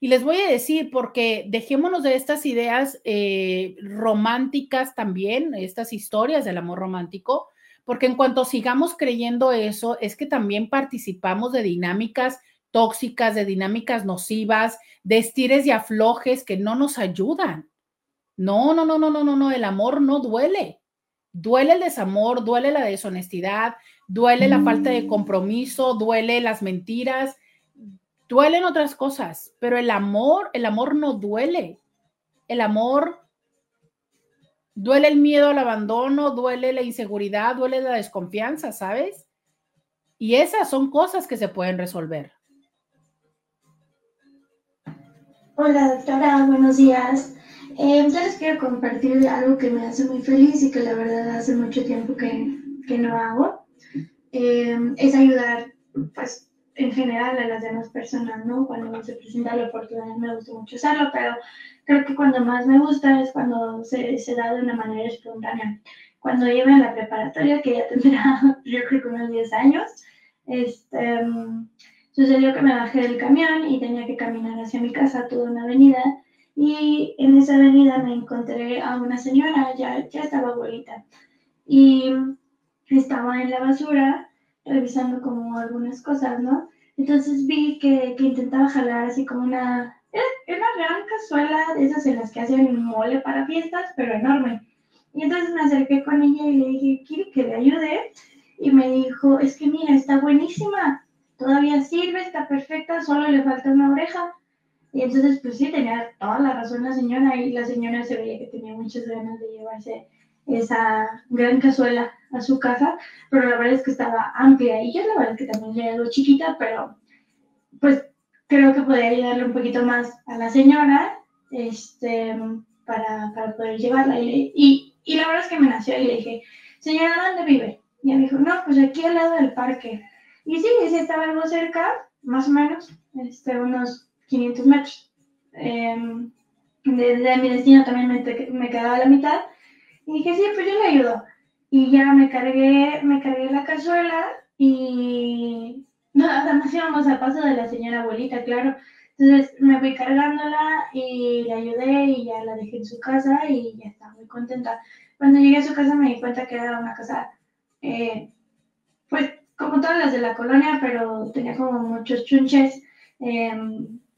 Y les voy a decir, porque dejémonos de estas ideas eh, románticas también, estas historias del amor romántico, porque en cuanto sigamos creyendo eso, es que también participamos de dinámicas tóxicas, de dinámicas nocivas, de estires y aflojes que no nos ayudan. No, no, no, no, no, no, no, el amor no duele. Duele el desamor, duele la deshonestidad, duele la falta de mm. compromiso, duele las mentiras, duelen otras cosas, pero el amor, el amor no duele. El amor duele el miedo al abandono, duele la inseguridad, duele la desconfianza, ¿sabes? Y esas son cosas que se pueden resolver. Hola doctora, buenos días. Eh, yo les quiero compartir algo que me hace muy feliz y que la verdad hace mucho tiempo que, que no hago. Eh, es ayudar, pues, en general a las demás personas, ¿no? Cuando se presenta la oportunidad me gusta mucho hacerlo, pero creo que cuando más me gusta es cuando se, se da de una manera espontánea. Cuando iba en la preparatoria, que ya tendrá, yo creo que unos 10 años, este, sucedió que me bajé del camión y tenía que caminar hacia mi casa, toda una avenida, y en esa avenida me encontré a una señora, ya, ya estaba abuelita, y estaba en la basura revisando como algunas cosas, ¿no? Entonces vi que, que intentaba jalar así como una, era una gran cazuela de esas en las que hacen mole para fiestas, pero enorme. Y entonces me acerqué con ella y le dije, ¿quiere que le ayude? Y me dijo, es que mira, está buenísima, todavía sirve, está perfecta, solo le falta una oreja. Y entonces, pues sí, tenía toda la razón la señora y la señora se veía que tenía muchas ganas de llevarse esa gran cazuela a su casa, pero la verdad es que estaba amplia y yo la verdad es que también le algo chiquita, pero pues creo que podría ayudarle un poquito más a la señora este, para, para poder llevarla. Y, y, y, la verdad es que me nació y le dije, señora, ¿dónde vive? Y ella me dijo, no, pues aquí al lado del parque. Y sí, sí estaba algo cerca, más o menos, este, unos 500 metros. Eh, de, mi destino también me, me, quedaba la mitad. Y dije, sí, pues yo le ayudo. Y ya me cargué, me cargué la cazuela y no, además íbamos al paso de la señora abuelita, claro. Entonces me fui cargándola y le ayudé y ya la dejé en su casa y ya estaba muy contenta. Cuando llegué a su casa me di cuenta que era una casa, eh, pues como todas las de la colonia, pero tenía como muchos chunches. Eh,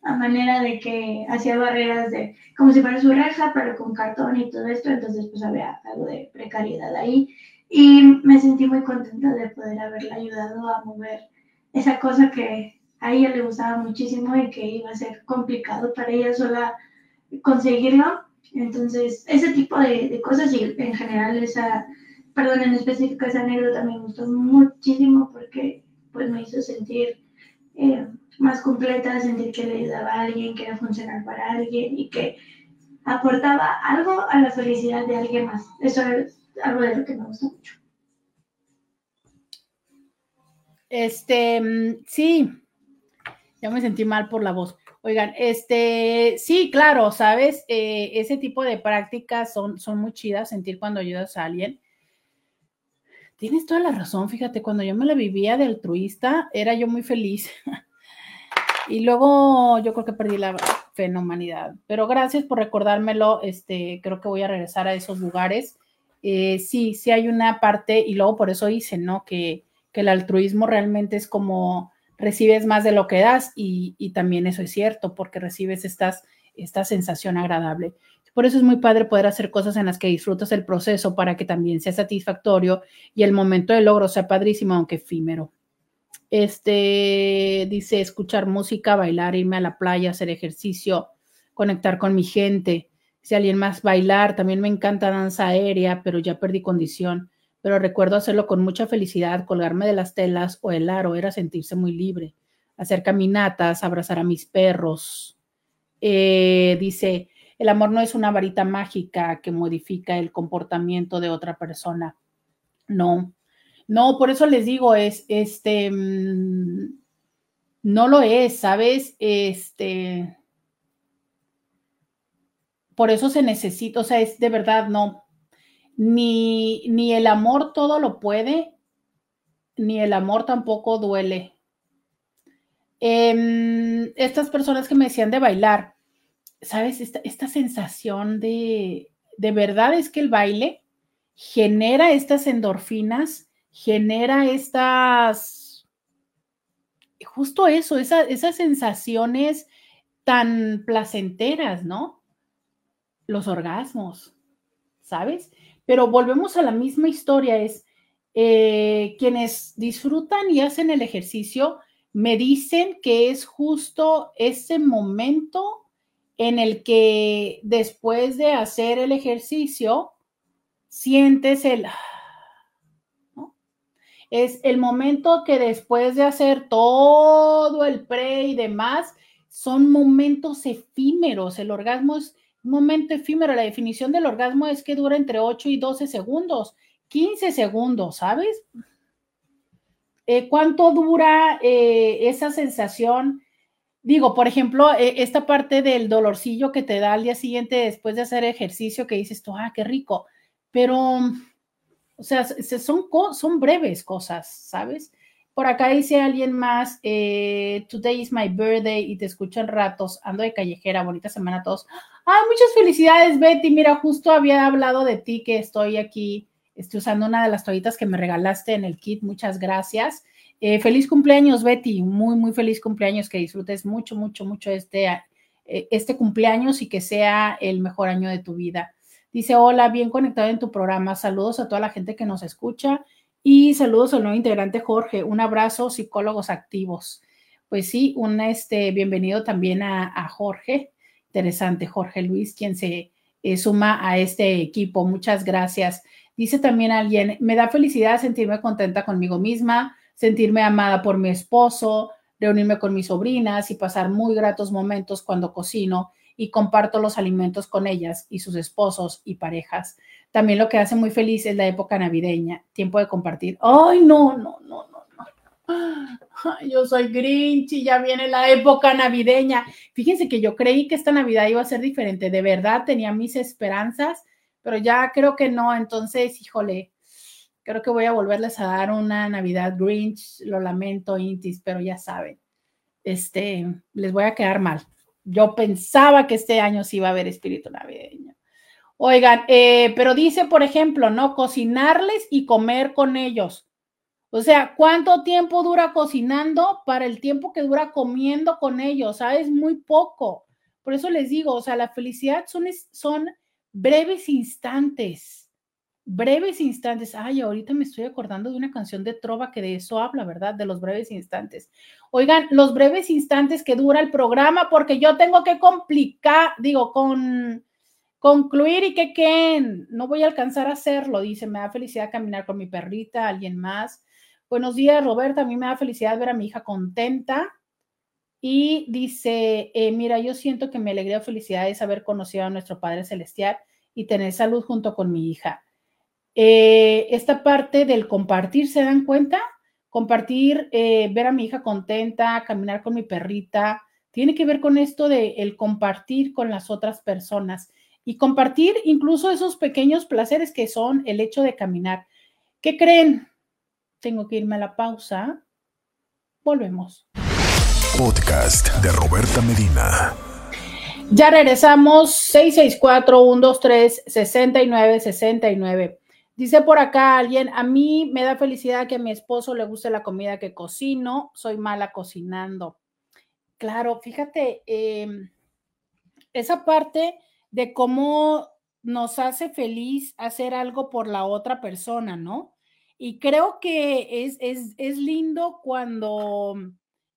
a manera de que hacía barreras de, como si fuera su reja, pero con cartón y todo esto, entonces pues había algo de precariedad ahí. Y me sentí muy contenta de poder haberla ayudado a mover esa cosa que a ella le gustaba muchísimo y que iba a ser complicado para ella sola conseguirlo. Entonces, ese tipo de, de cosas y en general esa, perdón, en específico esa anécdota me gustó muchísimo porque pues me hizo sentir... Eh, más completa, sentir que le ayudaba a alguien, que era funcionar para alguien y que aportaba algo a la felicidad de alguien más. Eso es algo de lo que me gusta mucho. Este, sí, Ya me sentí mal por la voz. Oigan, este, sí, claro, sabes, eh, ese tipo de prácticas son, son muy chidas, sentir cuando ayudas a alguien. Tienes toda la razón, fíjate, cuando yo me la vivía de altruista, era yo muy feliz. y luego yo creo que perdí la fe en humanidad. Pero gracias por recordármelo, este, creo que voy a regresar a esos lugares. Eh, sí, sí hay una parte, y luego por eso hice, ¿no? Que, que el altruismo realmente es como recibes más de lo que das y, también eso es cierto porque recibes estas, esta sensación agradable. Por eso es muy padre poder hacer cosas en las que disfrutas el proceso para que también sea satisfactorio y el momento de logro sea padrísimo, aunque efímero. Este dice escuchar música, bailar, irme a la playa, hacer ejercicio, conectar con mi gente. Si alguien más bailar, también me encanta danza aérea, pero ya perdí condición pero recuerdo hacerlo con mucha felicidad, colgarme de las telas o el aro era sentirse muy libre, hacer caminatas, abrazar a mis perros. Eh, dice, el amor no es una varita mágica que modifica el comportamiento de otra persona. No, no, por eso les digo, es, este, mm, no lo es, ¿sabes? Este, por eso se necesita, o sea, es de verdad, no, ni, ni el amor todo lo puede, ni el amor tampoco duele. Em, estas personas que me decían de bailar, ¿sabes? Esta, esta sensación de, de verdad es que el baile genera estas endorfinas, genera estas, justo eso, esas sensaciones tan placenteras, ¿no? Los orgasmos, ¿sabes? Pero volvemos a la misma historia, es eh, quienes disfrutan y hacen el ejercicio, me dicen que es justo ese momento en el que después de hacer el ejercicio, sientes el... Es el momento que después de hacer todo el pre y demás, son momentos efímeros. El orgasmo es un momento efímero. La definición del orgasmo es que dura entre 8 y 12 segundos, 15 segundos, ¿sabes? Eh, ¿Cuánto dura eh, esa sensación? Digo, por ejemplo, eh, esta parte del dolorcillo que te da al día siguiente después de hacer ejercicio, que dices tú, ah, qué rico, pero, o sea, son, breves cosas, ¿sabes? Por acá dice alguien más, eh, today is my birthday y te escucho en ratos, ando de callejera, bonita semana a todos. Ay, muchas felicidades, Betty. Mira, justo había hablado de ti que estoy aquí, estoy usando una de las toallitas que me regalaste en el kit, muchas gracias. Eh, feliz cumpleaños, Betty, muy, muy feliz cumpleaños, que disfrutes mucho, mucho, mucho este, eh, este cumpleaños y que sea el mejor año de tu vida. Dice, hola, bien conectado en tu programa. Saludos a toda la gente que nos escucha y saludos al nuevo integrante Jorge. Un abrazo, psicólogos activos. Pues sí, un este, bienvenido también a, Jorge. Interesante, Jorge Luis, quien se eh, suma a este equipo. Muchas gracias. Dice también alguien, me da felicidad sentirme contenta conmigo misma, sentirme amada por mi esposo, reunirme con mis sobrinas y pasar muy gratos momentos cuando cocino y comparto los alimentos con ellas y sus esposos y parejas. También lo que hace muy feliz es la época navideña, tiempo de compartir. Ay, no, no, no, no, no. yo soy Grinch y ya viene la época navideña. Fíjense que yo creí que esta Navidad iba a ser diferente. De verdad tenía mis esperanzas, pero ya creo que no. Entonces, híjole, creo que voy a volverles a dar una Navidad Grinch. Lo lamento, Intis, pero ya saben, este, les voy a quedar mal. Yo pensaba que este año sí iba a haber espíritu navideño. Oigan, eh, pero dice, por ejemplo, ¿no? Cocinarles y comer con ellos. O sea, ¿cuánto tiempo dura cocinando para el tiempo que dura comiendo con ellos? ¿Sabes? Muy poco. Por eso les digo, o sea, la felicidad son, son breves instantes. Breves instantes. Ay, ahorita me estoy acordando de una canción de Trova que de eso habla, ¿verdad? De los breves instantes. Oigan, los breves instantes que dura el programa, porque yo tengo que complicar, digo, con Concluir y que, que no voy a alcanzar a hacerlo, dice, me da felicidad caminar con mi perrita, alguien más. Buenos días, Roberta, a mí me da felicidad ver a mi hija contenta. Y dice, eh, mira, yo siento que mi alegría o felicidad es haber conocido a nuestro Padre Celestial y tener salud junto con mi hija. Eh, esta parte del compartir, ¿se dan cuenta? Compartir, eh, ver a mi hija contenta, caminar con mi perrita, tiene que ver con esto de el compartir con las otras personas y compartir incluso esos pequeños placeres que son el hecho de caminar. ¿Qué creen? Tengo que irme a la pausa. Volvemos. Podcast de Roberta Medina. Ya regresamos 664-123-6969. Dice por acá alguien, a mí me da felicidad que a mi esposo le guste la comida que cocino, soy mala cocinando. Claro, fíjate, em, esa parte de cómo nos hace feliz hacer algo por la otra persona, ¿no? Y creo que es, es, lindo cuando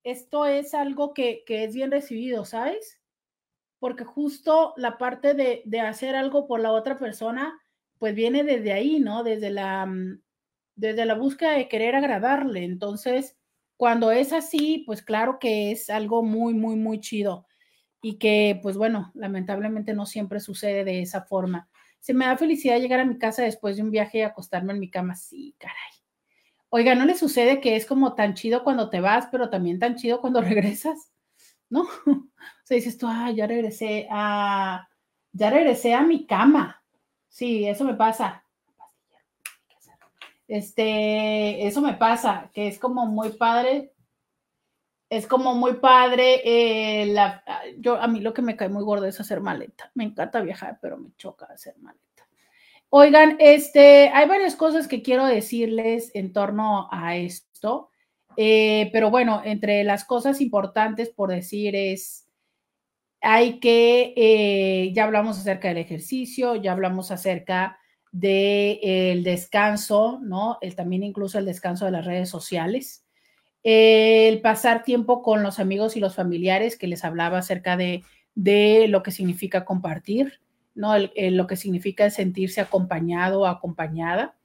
esto es algo que, que, es bien recibido, ¿sabes? Porque justo la parte de, de hacer algo por la otra persona pues viene desde ahí, ¿no? Desde la, mm, desde la búsqueda de querer agradarle. Entonces, cuando es así, pues claro que es algo muy, muy, muy chido y que, pues bueno, lamentablemente no siempre sucede de esa forma. Se me da felicidad llegar a mi casa después de un viaje y acostarme en mi cama. Sí, caray. Oiga, ¿no le sucede que es como tan chido cuando te vas, pero también tan chido cuando regresas? ¿No? O sea, dices tú, ah, ya regresé a, ya regresé a mi cama. Sí, eso me pasa. Este, eso me pasa, que es como muy padre. Es como muy padre. Eh, yo, a mí lo que me cae muy gordo es hacer maleta. Me encanta viajar, pero me choca hacer maleta. Oigan, este, hay varias cosas que quiero decirles en torno a esto. Eh, pero bueno, entre las cosas importantes por decir es hay que, eh, ya hablamos acerca del ejercicio, ya hablamos acerca del descanso, ¿no? El, también incluso el descanso de las redes sociales. el pasar tiempo con los amigos y los familiares, que les hablaba acerca de, lo que significa compartir, ¿no? lo que significa sentirse acompañado o acompañada.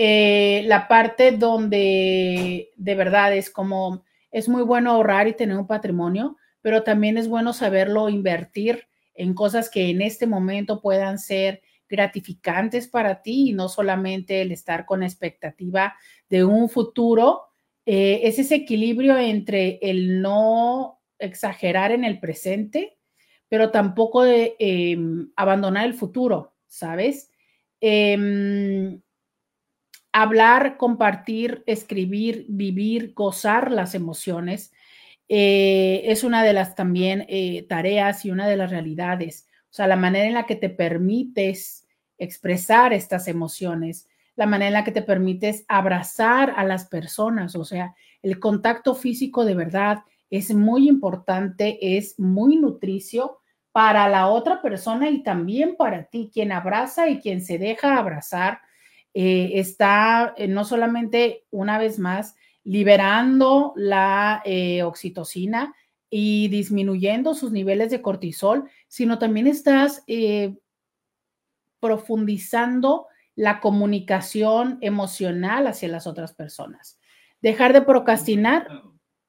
Eh, la parte donde de verdad es como, es muy bueno ahorrar y tener un patrimonio, pero también es bueno saberlo invertir en cosas que en este momento puedan ser gratificantes para ti y no solamente el estar con expectativa de un futuro. Eh, es ese equilibrio entre el no exagerar en el presente, pero tampoco de em, abandonar el futuro, ¿sabes? Em, hablar, compartir, escribir, vivir, gozar las emociones eh, es una de las también eh, tareas y una de las realidades. O sea, la manera en la que te permites expresar estas emociones, la manera en la que te permites abrazar a las personas, o sea, el contacto físico de verdad es muy importante, es muy nutricio para la otra persona y también para ti, quien abraza y quien se deja abrazar, eh, está no solamente una vez más liberando la eh, oxitocina y disminuyendo sus niveles de cortisol, sino también estás eh, profundizando la comunicación emocional hacia las otras personas. Dejar de procrastinar,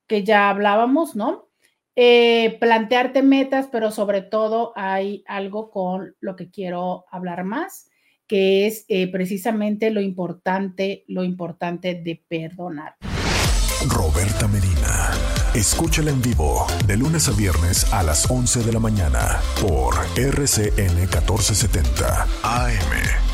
que ya hablábamos, ¿no? Eh, plantearte metas, pero sobre todo hay algo con lo que quiero hablar más, que es precisamente lo importante, lo importante de perdonar. Roberta Medina. Escúchala en vivo de lunes a viernes a las 11 de la mañana por RCN 1470 AM.